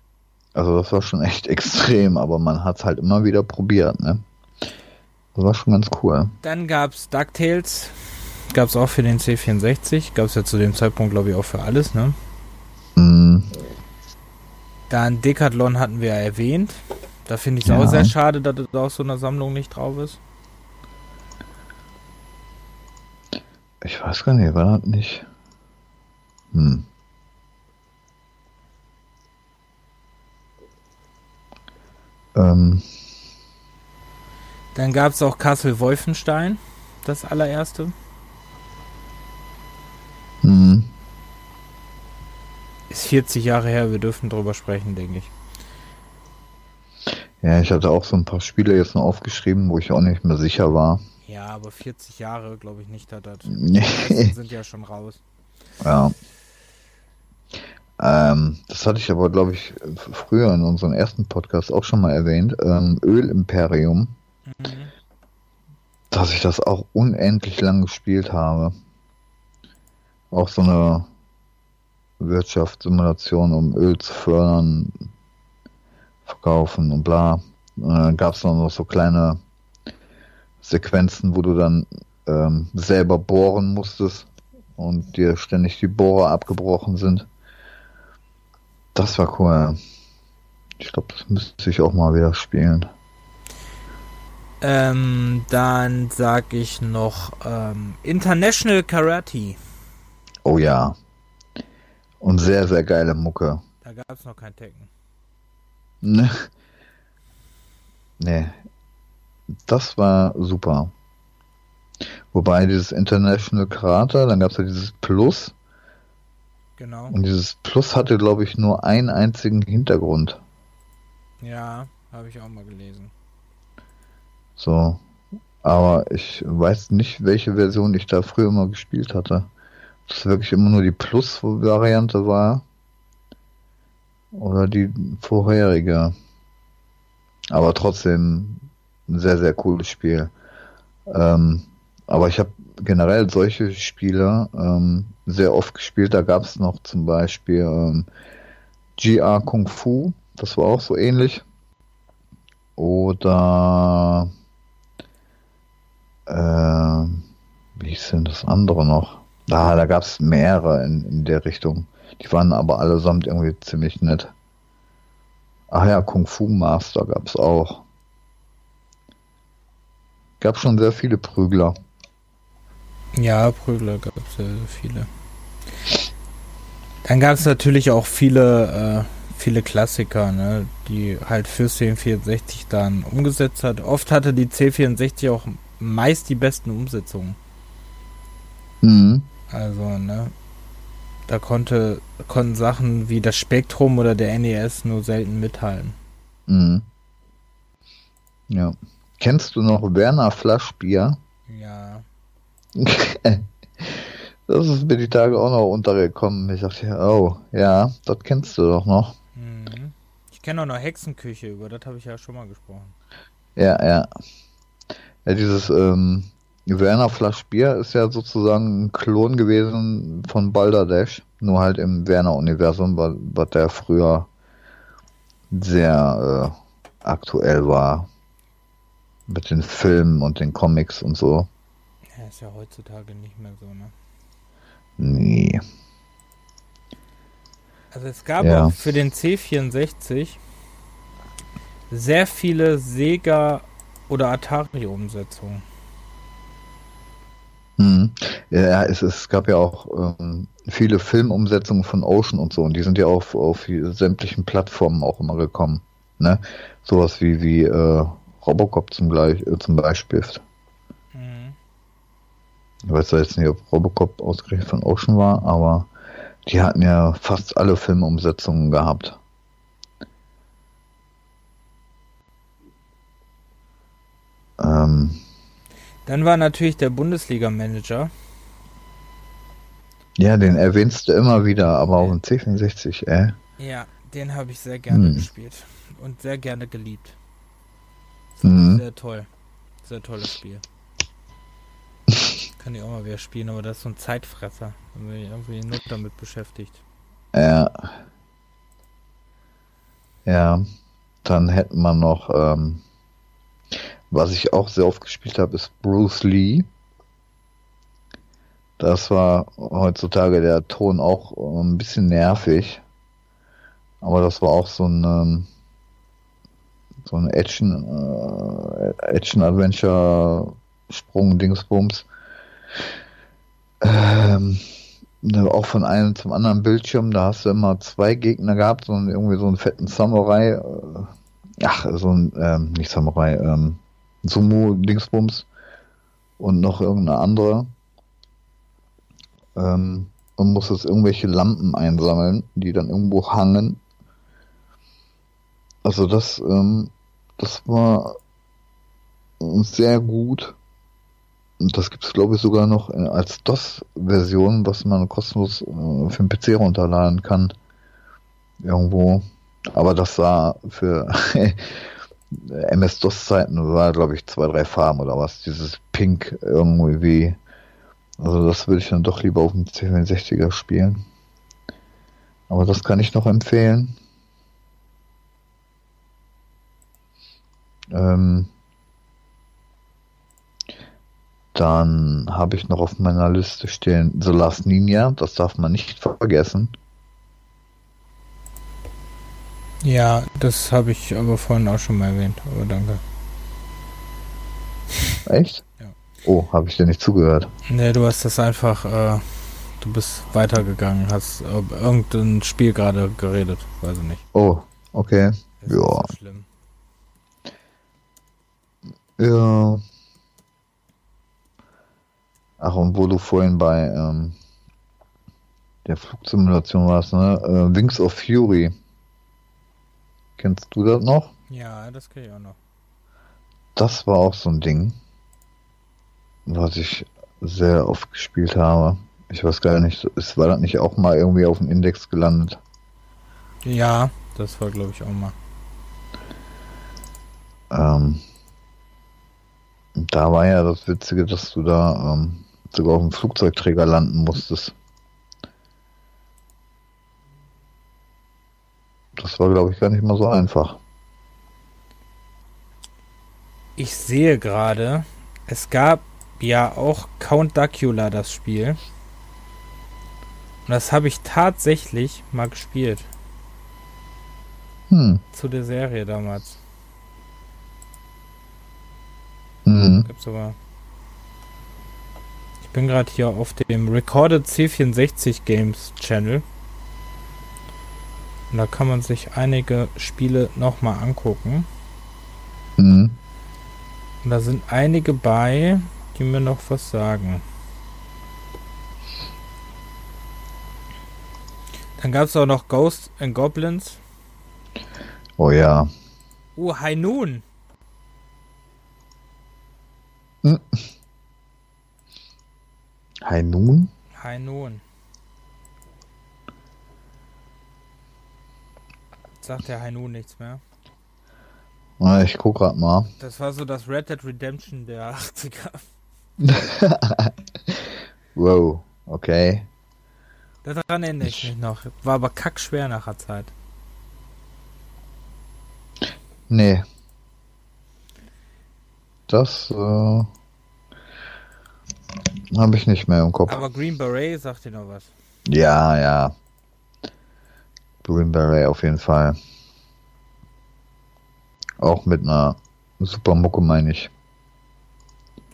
Also das war schon echt extrem, aber man hat es halt immer wieder probiert, ne? Das war schon ganz cool. Dann gab's DuckTales, gab's auch für den C64, gab's ja zu dem Zeitpunkt, glaube ich, auch für alles, ne? Mhm. Dann Decathlon hatten wir ja erwähnt. Da finde ich es ja. auch sehr schade, dass es aus so einer Sammlung nicht drauf ist. Ich weiß gar nicht, war das nicht. Hm. Ähm. Dann gab es auch Kassel Wolfenstein, das allererste. Hm. Ist 40 Jahre her, wir dürfen drüber sprechen, denke ich. Ja, ich hatte auch so ein paar Spiele jetzt noch aufgeschrieben, wo ich auch nicht mehr sicher war. Ja, aber 40 Jahre glaube ich nicht, dass das. Die sind ja schon raus. Ja. Ähm, das hatte ich aber, glaube ich, früher in unserem ersten Podcast auch schon mal erwähnt. Ähm, Ölimperium. Mhm. Dass ich das auch unendlich lang gespielt habe. Auch so eine Wirtschaftssimulation, um Öl zu fördern, verkaufen und bla. Und dann gab es noch so kleine Sequenzen, wo du dann ähm, selber bohren musstest und dir ständig die Bohrer abgebrochen sind. Das war cool. Ich glaube, das müsste ich auch mal wieder spielen. Ähm, dann sag ich noch ähm, International Karate. Oh ja. Und sehr, sehr geile Mucke. Da gab es noch kein Tekken. Ne. Nee. Das war super. Wobei dieses International Krater, dann gab es ja dieses Plus. Genau. Und dieses Plus hatte, glaube ich, nur einen einzigen Hintergrund. Ja, habe ich auch mal gelesen. So. Aber ich weiß nicht, welche Version ich da früher mal gespielt hatte das wirklich immer nur die Plus-Variante war. Oder die vorherige. Aber trotzdem ein sehr, sehr cooles Spiel. Ähm, aber ich habe generell solche Spiele ähm, sehr oft gespielt. Da gab es noch zum Beispiel ähm, GR Kung Fu. Das war auch so ähnlich. Oder äh, wie ist denn das andere noch? Ah, da gab es mehrere in, in der Richtung. Die waren aber allesamt irgendwie ziemlich nett. Ach ja, Kung Fu Master gab es auch. Gab schon sehr viele Prügler. Ja, Prügler gab es sehr, sehr viele. Dann gab es natürlich auch viele, äh, viele Klassiker, ne, die halt für C64 dann umgesetzt hat. Oft hatte die C64 auch meist die besten Umsetzungen. Mhm. Also, ne? Da konnte, konnten Sachen wie das Spektrum oder der NES nur selten mithalten. Mhm. Ja. Kennst du noch Werner Flaschbier? Ja. das ist mir die Tage auch noch untergekommen. Ich dachte, oh, ja, das kennst du doch noch. Mhm. Ich kenne auch noch Hexenküche, über das habe ich ja schon mal gesprochen. Ja, ja. Ja, dieses, ähm, Werner Flasch Bier ist ja sozusagen ein Klon gewesen von Balderdash, nur halt im Werner-Universum, was der früher sehr äh, aktuell war. Mit den Filmen und den Comics und so. Ja, ist ja heutzutage nicht mehr so, ne? Nee. Also es gab ja. auch für den C64 sehr viele Sega- oder Atari-Umsetzungen. Mhm. Ja, es, es gab ja auch ähm, viele Filmumsetzungen von Ocean und so, und die sind ja auf, auf sämtlichen Plattformen auch immer gekommen. Ne? Sowas wie, wie äh, Robocop zum, gleich, äh, zum Beispiel. Mhm. Ich weiß jetzt nicht, ob Robocop ausgerechnet von Ocean war, aber die hatten ja fast alle Filmumsetzungen gehabt. Ähm, Dann war natürlich der Bundesliga-Manager. Ja, den erwähnst du immer wieder, aber auf dem C64, äh. Ja, den habe ich sehr gerne hm. gespielt und sehr gerne geliebt. Mhm. Sehr toll. Sehr tolles Spiel. Kann ich auch mal wieder spielen, aber das ist so ein Zeitfresser, wenn man irgendwie nur damit beschäftigt. Ja. Ja. Dann hätten wir noch, ähm, was ich auch sehr oft gespielt habe, ist Bruce Lee. Das war heutzutage der Ton auch ein bisschen nervig. Aber das war auch so ein, ähm, so ein Action, äh, Action Adventure Sprung Dingsbums. Ähm, auch von einem zum anderen Bildschirm, da hast du immer zwei Gegner gehabt, so irgendwie so einen fetten Samurai, äh, ach, so ein, ähm, nicht Samurai, ähm, Sumo-Dingsbums und noch irgendeine andere. Ähm, und musstest irgendwelche Lampen einsammeln, die dann irgendwo hangen. Also das, ähm, das war sehr gut. Und das gibt es, glaube ich, sogar noch als DOS-Version, was man kostenlos äh, für den PC runterladen kann. Irgendwo. Aber das war für MS-DOS-Zeiten, war, glaube ich, zwei, drei Farben oder was. Dieses Pink irgendwie. Also das würde ich dann doch lieber auf dem C64er spielen. Aber das kann ich noch empfehlen. Ähm, dann habe ich noch auf meiner Liste stehen The Last Ninja, das darf man nicht vergessen. Ja, das habe ich aber vorhin auch schon mal erwähnt, aber danke. Echt? Ja. Oh, habe ich dir nicht zugehört? Nee, du hast das einfach, äh, du bist weitergegangen, hast äh, irgendein Spiel gerade geredet, weiß ich nicht. Oh, okay. Das ja. So schlimm. Ja. Ach, und wo du vorhin bei ähm, der Flugsimulation warst, ne? Äh, Wings of Fury. Kennst du das noch? Ja, das kenne ich auch noch. Das war auch so ein Ding, was ich sehr oft gespielt habe. Ich weiß gar nicht, ist, war das nicht auch mal irgendwie auf dem Index gelandet? Ja, das war glaube ich auch mal. Ähm, da war ja das Witzige, dass du da ähm, sogar auf dem Flugzeugträger landen musstest. Das war, glaube ich, gar nicht mal so einfach. Ich sehe gerade, es gab ja auch Count Dacula das Spiel. Und das habe ich tatsächlich mal gespielt. Hm. Zu der Serie damals. Mhm. Gibt's aber ich bin gerade hier auf dem Recorded C64 Games Channel. Und da kann man sich einige Spiele nochmal angucken. Mhm. Und da sind einige bei, die mir noch was sagen. Dann gab es auch noch Ghosts and Goblins. Oh ja. Oh, High Noon. Hm. High Noon? High Noon. Sagt der Noon nichts mehr? Na, ich guck grad mal. Das war so das Red Dead Redemption der 80er. wow, okay. Daran erinnere ich mich noch. War aber kackschwer nach der Zeit. Nee. Das, äh habe ich nicht mehr im Kopf. Aber Green Beret sagt dir noch was. Ja, ja. Green Beret auf jeden Fall. Auch mit einer super Mucke, meine ich.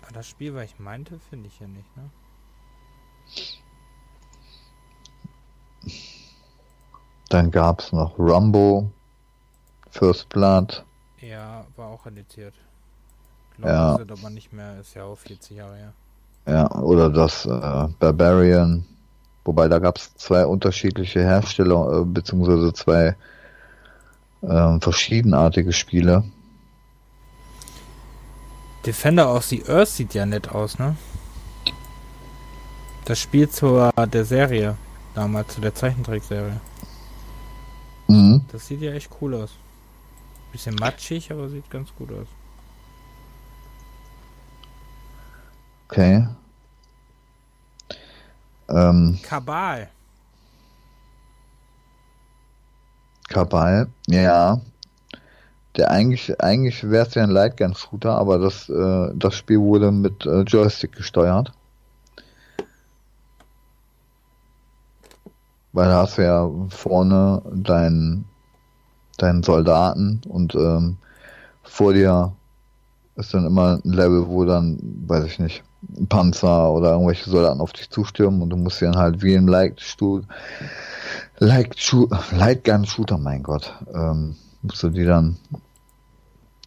Aber das Spiel, was ich meinte, finde ich ja nicht, ne? Dann gab es noch Rumbo, First Blood. Ja, war auch editiert. Glaube, ja. aber nicht mehr, ist ja auch 40 Jahre her. Ja, oder das äh, Barbarian. Wobei da gab es zwei unterschiedliche Hersteller, äh, beziehungsweise zwei äh, verschiedenartige Spiele. Defender of the Earth sieht ja nett aus, ne? Das Spiel zur der Serie, damals zu der Zeichentrickserie. Mhm. Das sieht ja echt cool aus. Bisschen matschig, aber sieht ganz gut aus. Okay. Ähm, Kabal. Kabal, ja. Der eigentlich, eigentlich wäre es ja ein Lightgun-Shooter, aber das, äh, das Spiel wurde mit äh, Joystick gesteuert. Weil da hast du ja vorne deinen, deinen Soldaten und ähm, vor dir ist dann immer ein Level, wo dann, weiß ich nicht, Panzer oder irgendwelche Soldaten auf dich zustürmen und du musst dann halt wie im Light, Light, Light Gun Shooter, mein Gott, ähm, musst du die dann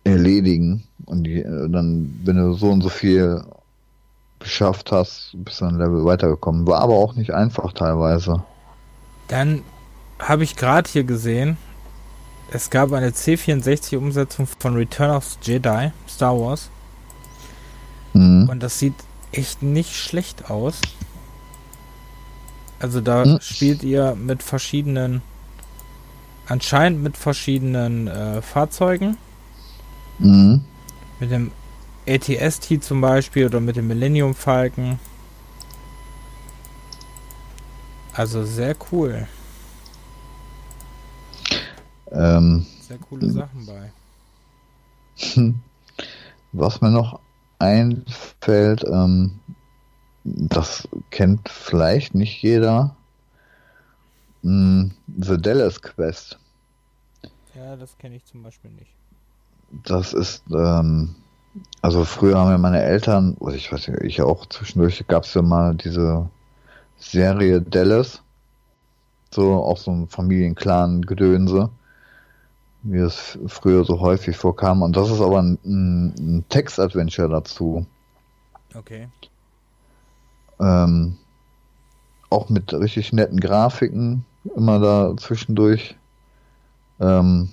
erledigen und die, dann, wenn du so und so viel geschafft hast, bist du ein Level weitergekommen. War aber auch nicht einfach teilweise. Dann habe ich gerade hier gesehen, es gab eine C64-Umsetzung von Return of Jedi, Star Wars. Mhm. Und das sieht echt nicht schlecht aus. Also da mhm. spielt ihr mit verschiedenen, anscheinend mit verschiedenen äh, Fahrzeugen. Mhm. Mit dem ATST zum Beispiel oder mit dem Millennium Falcon. Also sehr cool. Ähm, sehr coole Sachen bei. Was mir noch einfällt, ähm, das kennt vielleicht nicht jeder. Hm, The Dallas Quest. Ja, das kenne ich zum Beispiel nicht. Das ist, ähm, also früher haben ja meine Eltern, oder ich weiß nicht, ich auch zwischendurch, gab es ja mal diese Serie Dallas. So, auch so ein Familienclan-Gedönse. Wie es früher so häufig vorkam. Und das ist aber ein, ein Text-Adventure dazu. Okay. Ähm, auch mit richtig netten Grafiken, immer da zwischendurch. Ähm,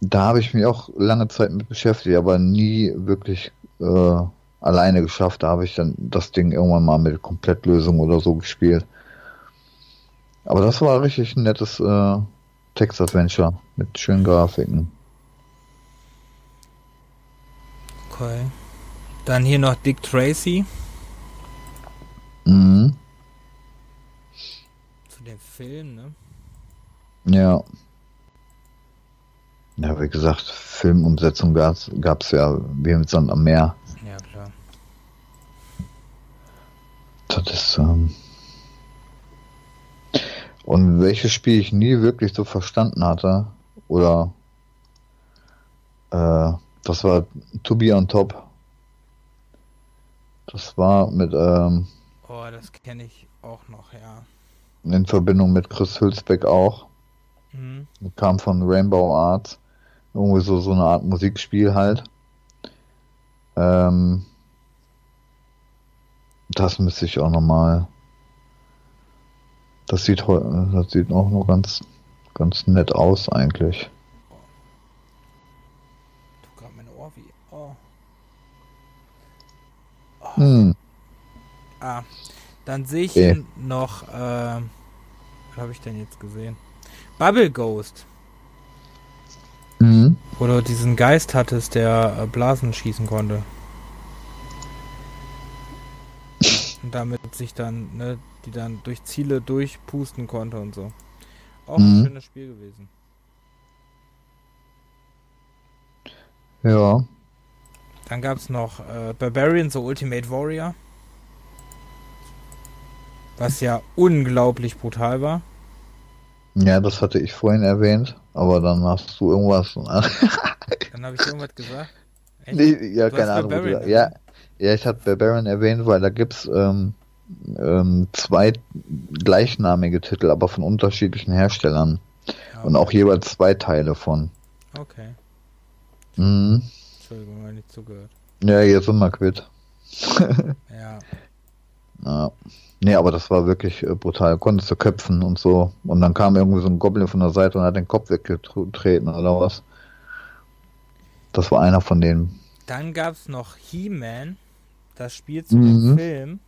da habe ich mich auch lange Zeit mit beschäftigt, aber nie wirklich äh, alleine geschafft. Da habe ich dann das Ding irgendwann mal mit Komplettlösung oder so gespielt. Aber das war richtig ein nettes äh, Text-Adventure mit schönen Grafiken. Okay. Dann hier noch Dick Tracy. Mhm. Zu dem Film, ne? Ja. Ja, wie gesagt, Filmumsetzung gab es ja wie mit Sand am Meer. Ja, klar. Das ist, ähm Und welches Spiel ich nie wirklich so verstanden hatte, oder äh, das war To Be on Top. Das war mit, ähm, Oh, das kenne ich auch noch, ja. In Verbindung mit Chris Hülsbeck auch. Mhm. Kam von Rainbow Arts irgendwie so, so eine Art Musikspiel halt. Ähm, das müsste ich auch nochmal. Das sieht das sieht auch noch ganz, ganz nett aus eigentlich. Du gerade meine Ohr wie. Oh. oh. Hm. Ah, dann sehe ich okay. noch. Äh, was habe ich denn jetzt gesehen? Bubble Ghost. Mhm. Wo du diesen Geist hattest, der äh, Blasen schießen konnte. Und damit sich dann, ne, die dann durch Ziele durchpusten konnte und so. Auch mhm. ein schönes Spiel gewesen. Ja. Dann gab es noch äh, Barbarian, so Ultimate Warrior. Was ja unglaublich brutal war. Ja, das hatte ich vorhin erwähnt, aber dann hast du irgendwas. dann habe ich irgendwas gesagt. Nee, ja, du keine Ahnung. Ja, ja, ich hatte Barbarian erwähnt, weil da gibt's ähm, ähm, zwei gleichnamige Titel, aber von unterschiedlichen Herstellern. Ja, Und auch jeweils zwei Teile von. Okay. Mhm. Entschuldigung, wenn ich zugehört. Ja, jetzt sind wir quitt. ja. Ja. Nee, aber das war wirklich äh, brutal. Konntest du köpfen und so. Und dann kam irgendwie so ein Goblin von der Seite und hat den Kopf weggetreten oder was. Das war einer von denen. Dann gab es noch He-Man, das Spiel zu mhm. dem Film.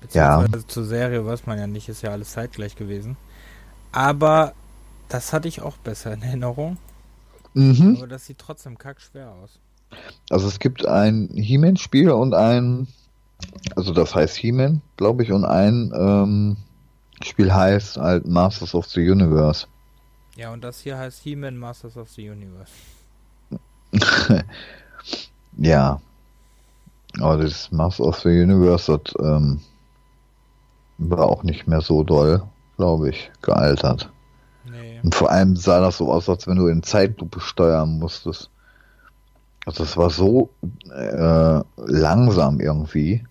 Beziehungsweise ja. zur Serie weiß man ja nicht, ist ja alles zeitgleich gewesen. Aber das hatte ich auch besser in Erinnerung. Mhm. Aber das sieht trotzdem kackschwer aus. Also es gibt ein He-Man-Spiel und ein, also das heißt He-Man, glaube ich, und ein ähm, Spiel heißt halt Masters of the Universe. Ja, und das hier heißt He-Man Masters of the Universe. ja. Aber das Masters of the Universe das, ähm, war auch nicht mehr so doll, glaube ich, gealtert. Nee. Und vor allem sah das so aus, als wenn du in Zeitlupe steuern musstest. Also es war so äh, langsam irgendwie.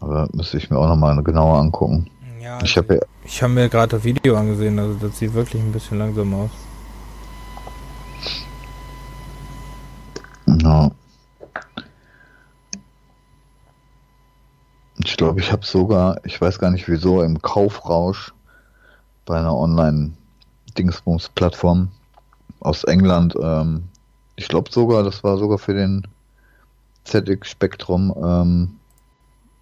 Aber müsste ich mir auch nochmal genauer angucken. Ja, ich habe ja, hab mir gerade das Video angesehen, also das sieht wirklich ein bisschen langsam aus. Ja. Ich ich habe sogar, ich weiß gar nicht wieso, im Kaufrausch bei einer Online-Dingsbums-Plattform aus England, ähm, ich glaube sogar, das war sogar für den ZX Spectrum, ähm,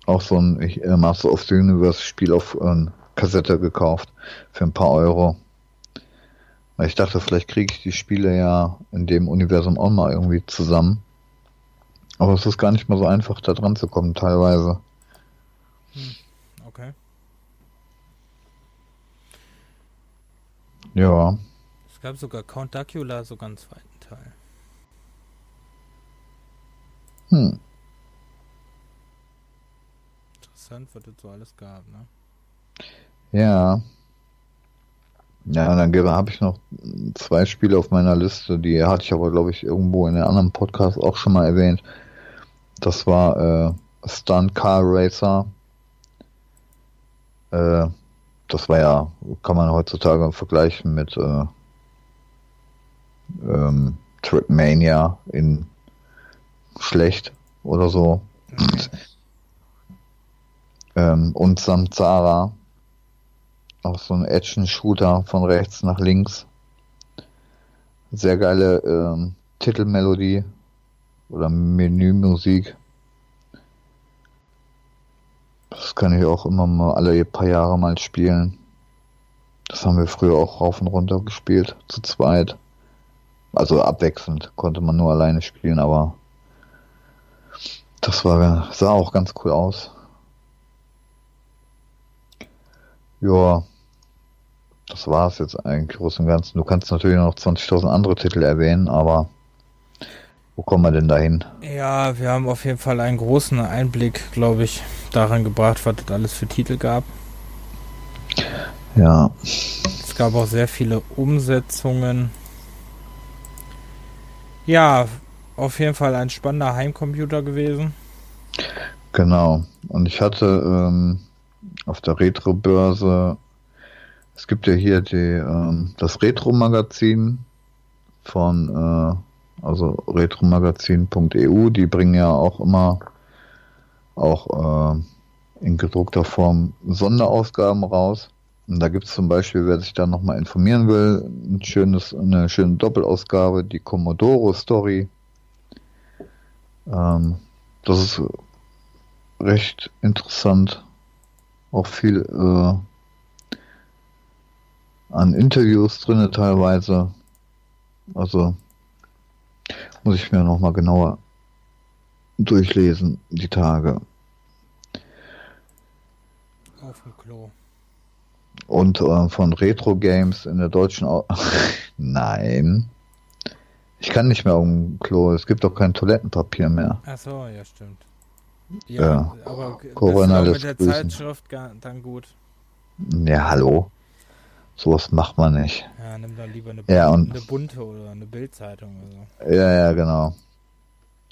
auch so ein äh, Master of the Universe Spiel auf äh, Kassette gekauft für ein paar Euro. Weil ich dachte, vielleicht kriege ich die Spiele ja in dem Universum auch mal irgendwie zusammen. Aber es ist gar nicht mal so einfach, da dran zu kommen, teilweise. Hm, okay. Ja. Es gab sogar Count Dracula, sogar einen zweiten Teil. Hm. Interessant, was es so alles gab, ne? Ja. Ja, dann habe ich noch zwei Spiele auf meiner Liste, die hatte ich aber, glaube ich, irgendwo in einem anderen Podcast auch schon mal erwähnt. Das war äh, Stunt Car Racer. Äh, das war ja, kann man heutzutage vergleichen mit äh, ähm, Trackmania in schlecht oder so. ähm, und Samzara, auch so ein Action-Shooter von rechts nach links. Sehr geile ähm, Titelmelodie oder Menümusik. Das kann ich auch immer mal alle paar Jahre mal spielen. Das haben wir früher auch rauf und runter gespielt, zu zweit. Also abwechselnd konnte man nur alleine spielen, aber das war, sah auch ganz cool aus. Ja, das war es jetzt eigentlich groß und ganzen. Du kannst natürlich noch 20.000 andere Titel erwähnen, aber wo kommen wir denn dahin? Ja, wir haben auf jeden Fall einen großen Einblick, glaube ich, daran gebracht, was es alles für Titel gab. Ja. Es gab auch sehr viele Umsetzungen. Ja, auf jeden Fall ein spannender Heimcomputer gewesen. Genau. Und ich hatte ähm, auf der Retro-Börse, es gibt ja hier die, ähm, das Retro-Magazin von, äh, also retromagazin.eu, die bringen ja auch immer auch äh, in gedruckter Form Sonderausgaben raus. Und da gibt es zum Beispiel, wer sich da nochmal informieren will, ein schönes, eine schöne Doppelausgabe, die Commodoro Story. Ähm, das ist recht interessant. Auch viel äh, an Interviews drinne teilweise. Also muss ich mir nochmal genauer durchlesen, die Tage. Auf dem Klo. Und äh, von Retro Games in der deutschen. Au Nein. Ich kann nicht mehr dem Klo. Es gibt doch kein Toilettenpapier mehr. Ach so, ja, stimmt. Ja, ja. aber Corona mit der grüßen. Zeitschrift dann gut. Ja, hallo. Sowas macht man nicht. Ja, nimm dann lieber eine, ja, und, eine bunte oder eine Bildzeitung oder so. Ja, ja, genau.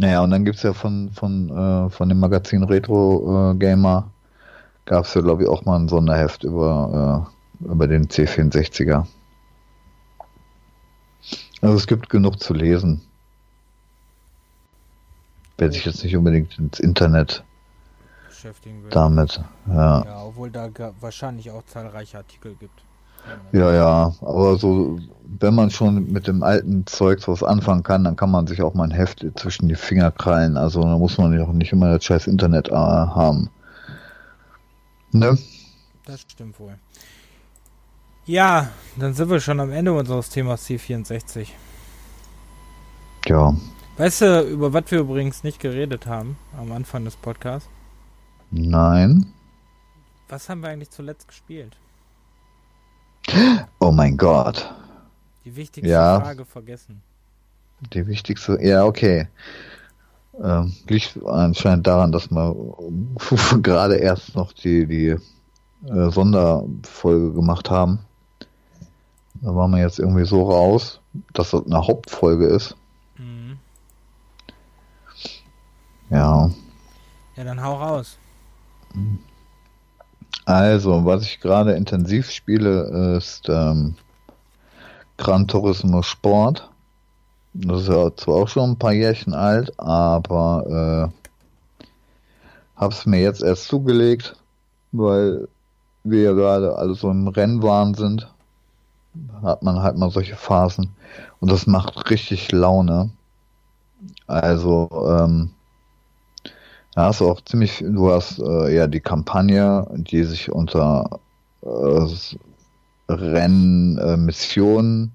Naja, und dann gibt's ja von, von, äh, von dem Magazin Retro äh, Gamer gab's ja, glaube ich, auch mal ein Sonderheft über, äh, über den C64er. Also es gibt genug zu lesen. Wer sich jetzt nicht unbedingt ins Internet beschäftigen will. Damit, ja. Ja, obwohl da wahrscheinlich auch zahlreiche Artikel gibt. Ja, ja, aber so, wenn man schon mit dem alten Zeug was anfangen kann, dann kann man sich auch mal ein Heft zwischen die Finger krallen. Also da muss man ja auch nicht immer das scheiß Internet äh, haben. Ne? Das stimmt wohl. Ja, dann sind wir schon am Ende unseres Themas C64. Ja. Weißt du, über was wir übrigens nicht geredet haben am Anfang des Podcasts? Nein. Was haben wir eigentlich zuletzt gespielt? Oh mein Gott. Die wichtigste ja. Frage vergessen. Die wichtigste, ja, okay. Ähm, liegt anscheinend daran, dass wir gerade erst noch die, die äh, Sonderfolge gemacht haben. Da waren wir jetzt irgendwie so raus, dass das eine Hauptfolge ist. Mhm. Ja. Ja, dann hau raus. Also, was ich gerade intensiv spiele, ist ähm, Gran Turismo Sport. Das ist ja zwar auch schon ein paar Jährchen alt, aber äh, hab's mir jetzt erst zugelegt, weil wir ja gerade alle so im Rennwahn sind. Hat man halt mal solche Phasen. Und das macht richtig Laune. Also, ähm, da hast du auch ziemlich, du hast äh, ja die Kampagne, die sich unter äh, Rennen, äh, Missionen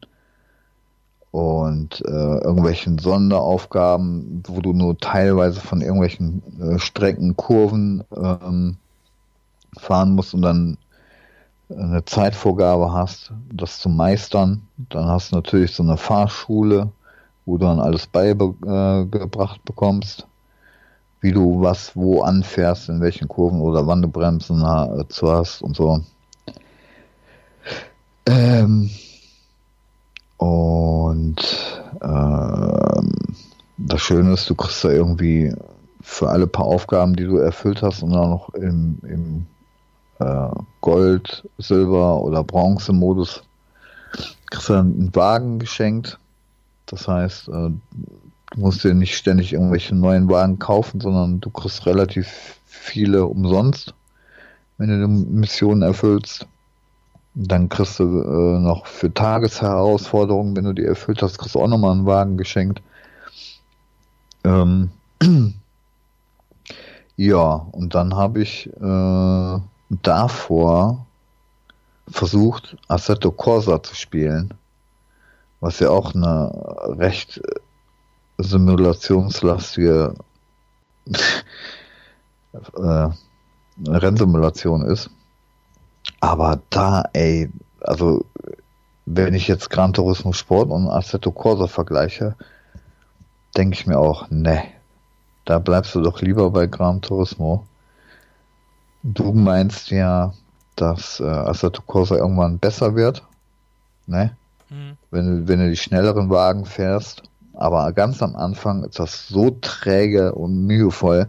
und äh, irgendwelchen Sonderaufgaben, wo du nur teilweise von irgendwelchen äh, Strecken, Kurven ähm, fahren musst und dann eine Zeitvorgabe hast, das zu meistern. Dann hast du natürlich so eine Fahrschule, wo du dann alles beigebracht bekommst wie du was wo anfährst, in welchen Kurven oder wann du Bremsen zu hast und so. Ähm, und ähm, das Schöne ist, du kriegst da irgendwie für alle paar Aufgaben, die du erfüllt hast und dann noch im, im äh, Gold, Silber oder Bronze-Modus, kriegst du dann einen Wagen geschenkt. Das heißt, äh, Du musst dir nicht ständig irgendwelche neuen Wagen kaufen, sondern du kriegst relativ viele umsonst, wenn du die Missionen erfüllst. Dann kriegst du äh, noch für Tagesherausforderungen, wenn du die erfüllt hast, kriegst du auch nochmal einen Wagen geschenkt. Ähm, ja, und dann habe ich äh, davor versucht, Assetto Corsa zu spielen, was ja auch eine recht simulationslastige äh, Rennsimulation ist. Aber da, ey, also wenn ich jetzt Gran Turismo Sport und Assetto Corsa vergleiche, denke ich mir auch, ne, da bleibst du doch lieber bei Gran Turismo. Du meinst ja, dass äh, Assetto Corsa irgendwann besser wird, ne? Mhm. Wenn, wenn du die schnelleren Wagen fährst aber ganz am Anfang ist das so träge und mühevoll.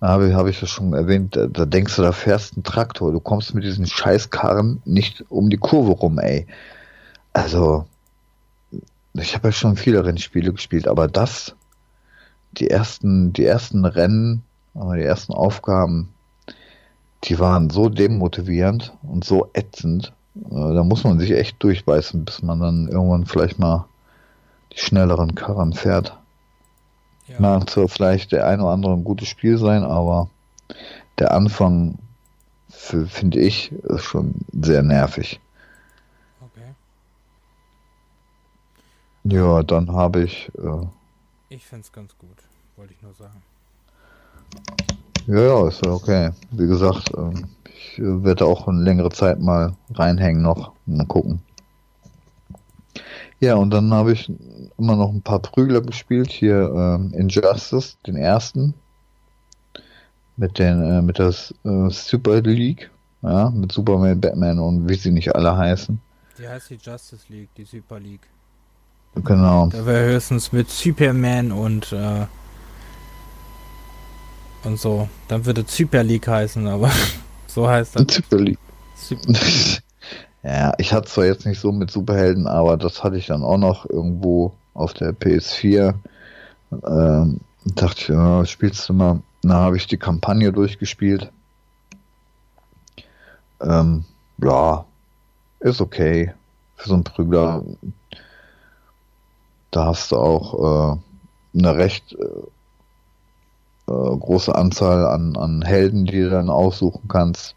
Habe ich, hab ich das schon erwähnt, da, da denkst du, da fährst ein Traktor. Du kommst mit diesen Scheißkarren nicht um die Kurve rum, ey. Also, ich habe ja schon viele Rennspiele gespielt, aber das, die ersten, die ersten Rennen, die ersten Aufgaben, die waren so demotivierend und so ätzend. Äh, da muss man sich echt durchbeißen, bis man dann irgendwann vielleicht mal die schnelleren Karren fährt. Ja. Mag zwar vielleicht der ein oder andere ein gutes Spiel sein, aber der Anfang, finde ich, ist schon sehr nervig. Okay. Ja, dann habe ich. Äh, ich finde es ganz gut, wollte ich nur sagen. Ja, ja, ist okay. Wie gesagt, äh, ich werde auch eine längere Zeit mal reinhängen noch und gucken. Ja, und dann habe ich immer noch ein paar Prügler gespielt. Hier ähm, Injustice, den ersten. Mit den, äh, mit der äh, Super League. Ja, mit Superman, Batman und wie sie nicht alle heißen. Die heißt die Justice League, die Super League. Genau. Da wäre höchstens mit Superman und äh, und so. Dann würde Super League heißen, aber so heißt das. Super League. Super League. Ja, ich hatte zwar jetzt nicht so mit Superhelden, aber das hatte ich dann auch noch irgendwo auf der PS4. Ähm, dachte ich, ja, spielst du mal. Da habe ich die Kampagne durchgespielt. Ähm, ja, ist okay. Für so einen Prügler. Da hast du auch äh, eine recht äh, äh, große Anzahl an, an Helden, die du dann aussuchen kannst.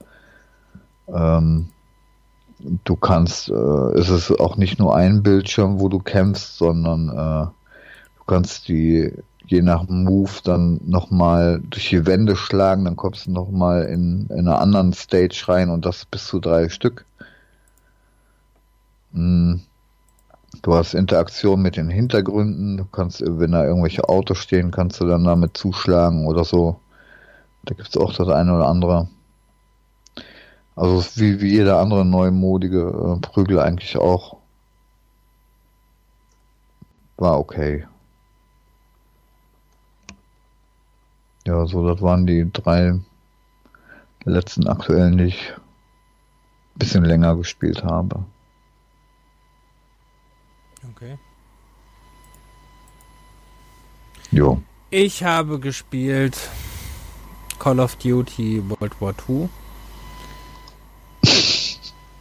Ähm, du kannst, äh, es ist auch nicht nur ein Bildschirm, wo du kämpfst, sondern äh, du kannst die je nach Move dann nochmal durch die Wände schlagen, dann kommst du nochmal in, in einer anderen Stage rein und das bis zu drei Stück. Mm. Du hast Interaktion mit den Hintergründen, du kannst, wenn da irgendwelche Autos stehen, kannst du dann damit zuschlagen oder so. Da gibt es auch das eine oder andere. Also wie, wie jeder andere neumodige äh, Prügel eigentlich auch. War okay. Ja, so, das waren die drei letzten aktuellen, die ich ein bisschen länger gespielt habe. Okay. Jo. Ich habe gespielt Call of Duty World War II.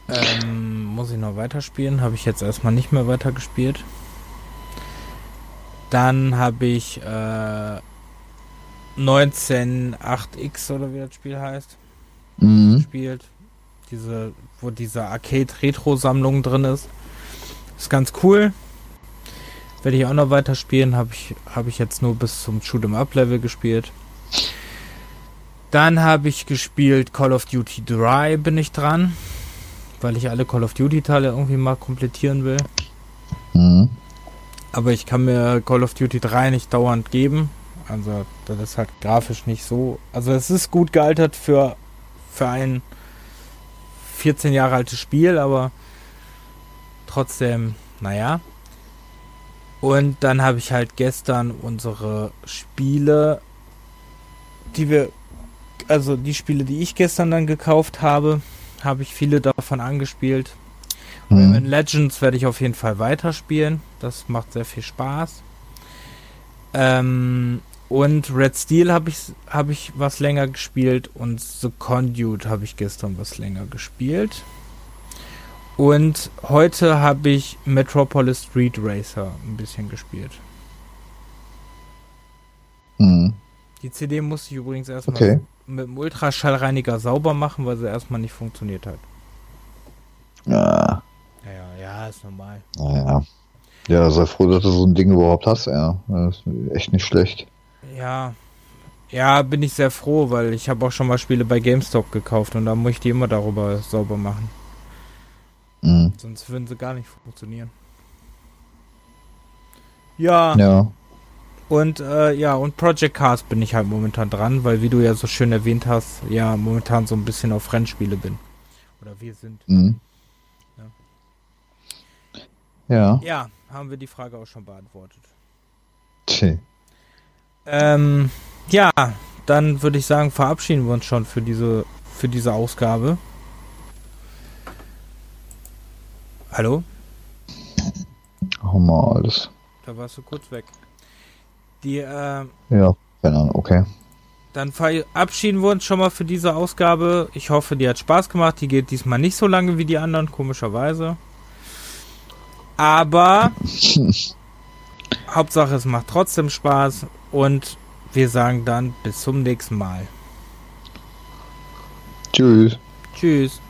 Ähm, muss ich noch weiterspielen? Habe ich jetzt erstmal nicht mehr weitergespielt. Dann habe ich äh, 198X oder wie das Spiel heißt. Mhm. Gespielt. Diese, wo diese Arcade-Retro-Sammlung drin ist. Ist ganz cool. Werde ich auch noch weiterspielen. Habe ich, hab ich jetzt nur bis zum Shoot'em Up Level gespielt. Dann habe ich gespielt Call of Duty 3 bin ich dran. Weil ich alle Call of Duty Teile irgendwie mal komplettieren will. Mhm. Aber ich kann mir Call of Duty 3 nicht dauernd geben. Also das ist halt grafisch nicht so. Also es ist gut gealtert für, für ein 14 Jahre altes Spiel, aber trotzdem, naja. Und dann habe ich halt gestern unsere Spiele, die wir, also die Spiele, die ich gestern dann gekauft habe, habe ich viele davon angespielt. Mhm. In Legends werde ich auf jeden Fall weiterspielen. Das macht sehr viel Spaß. Ähm, und Red Steel habe ich, hab ich was länger gespielt und The Conduit habe ich gestern was länger gespielt. Und heute habe ich Metropolis Street Racer ein bisschen gespielt. Mhm. Die CD musste ich übrigens erstmal okay. mit dem Ultraschallreiniger sauber machen, weil sie erstmal nicht funktioniert hat. Ja. Ja, ja, ist normal. Naja. Ja, sei froh, dass du so ein Ding überhaupt hast, ja. Das ist echt nicht schlecht. Ja. Ja, bin ich sehr froh, weil ich habe auch schon mal Spiele bei GameStop gekauft und da muss ich die immer darüber sauber machen. Mhm. Sonst würden sie gar nicht funktionieren. Ja. Ja. Und äh, ja, und Project Cars bin ich halt momentan dran, weil wie du ja so schön erwähnt hast, ja, momentan so ein bisschen auf Rennspiele bin. Oder wir sind. Mhm. Ja. Ja. Ja, haben wir die Frage auch schon beantwortet. Tschä. Ähm, ja, dann würde ich sagen, verabschieden wir uns schon für diese, für diese Ausgabe. Hallo? Hau mal alles. Da warst du kurz weg. Die, äh, Ja, keine Ahnung, okay. dann verabschieden wir uns schon mal für diese Ausgabe. Ich hoffe, die hat Spaß gemacht. Die geht diesmal nicht so lange wie die anderen, komischerweise. Aber Hauptsache, es macht trotzdem Spaß und wir sagen dann bis zum nächsten Mal. Tschüss. Tschüss.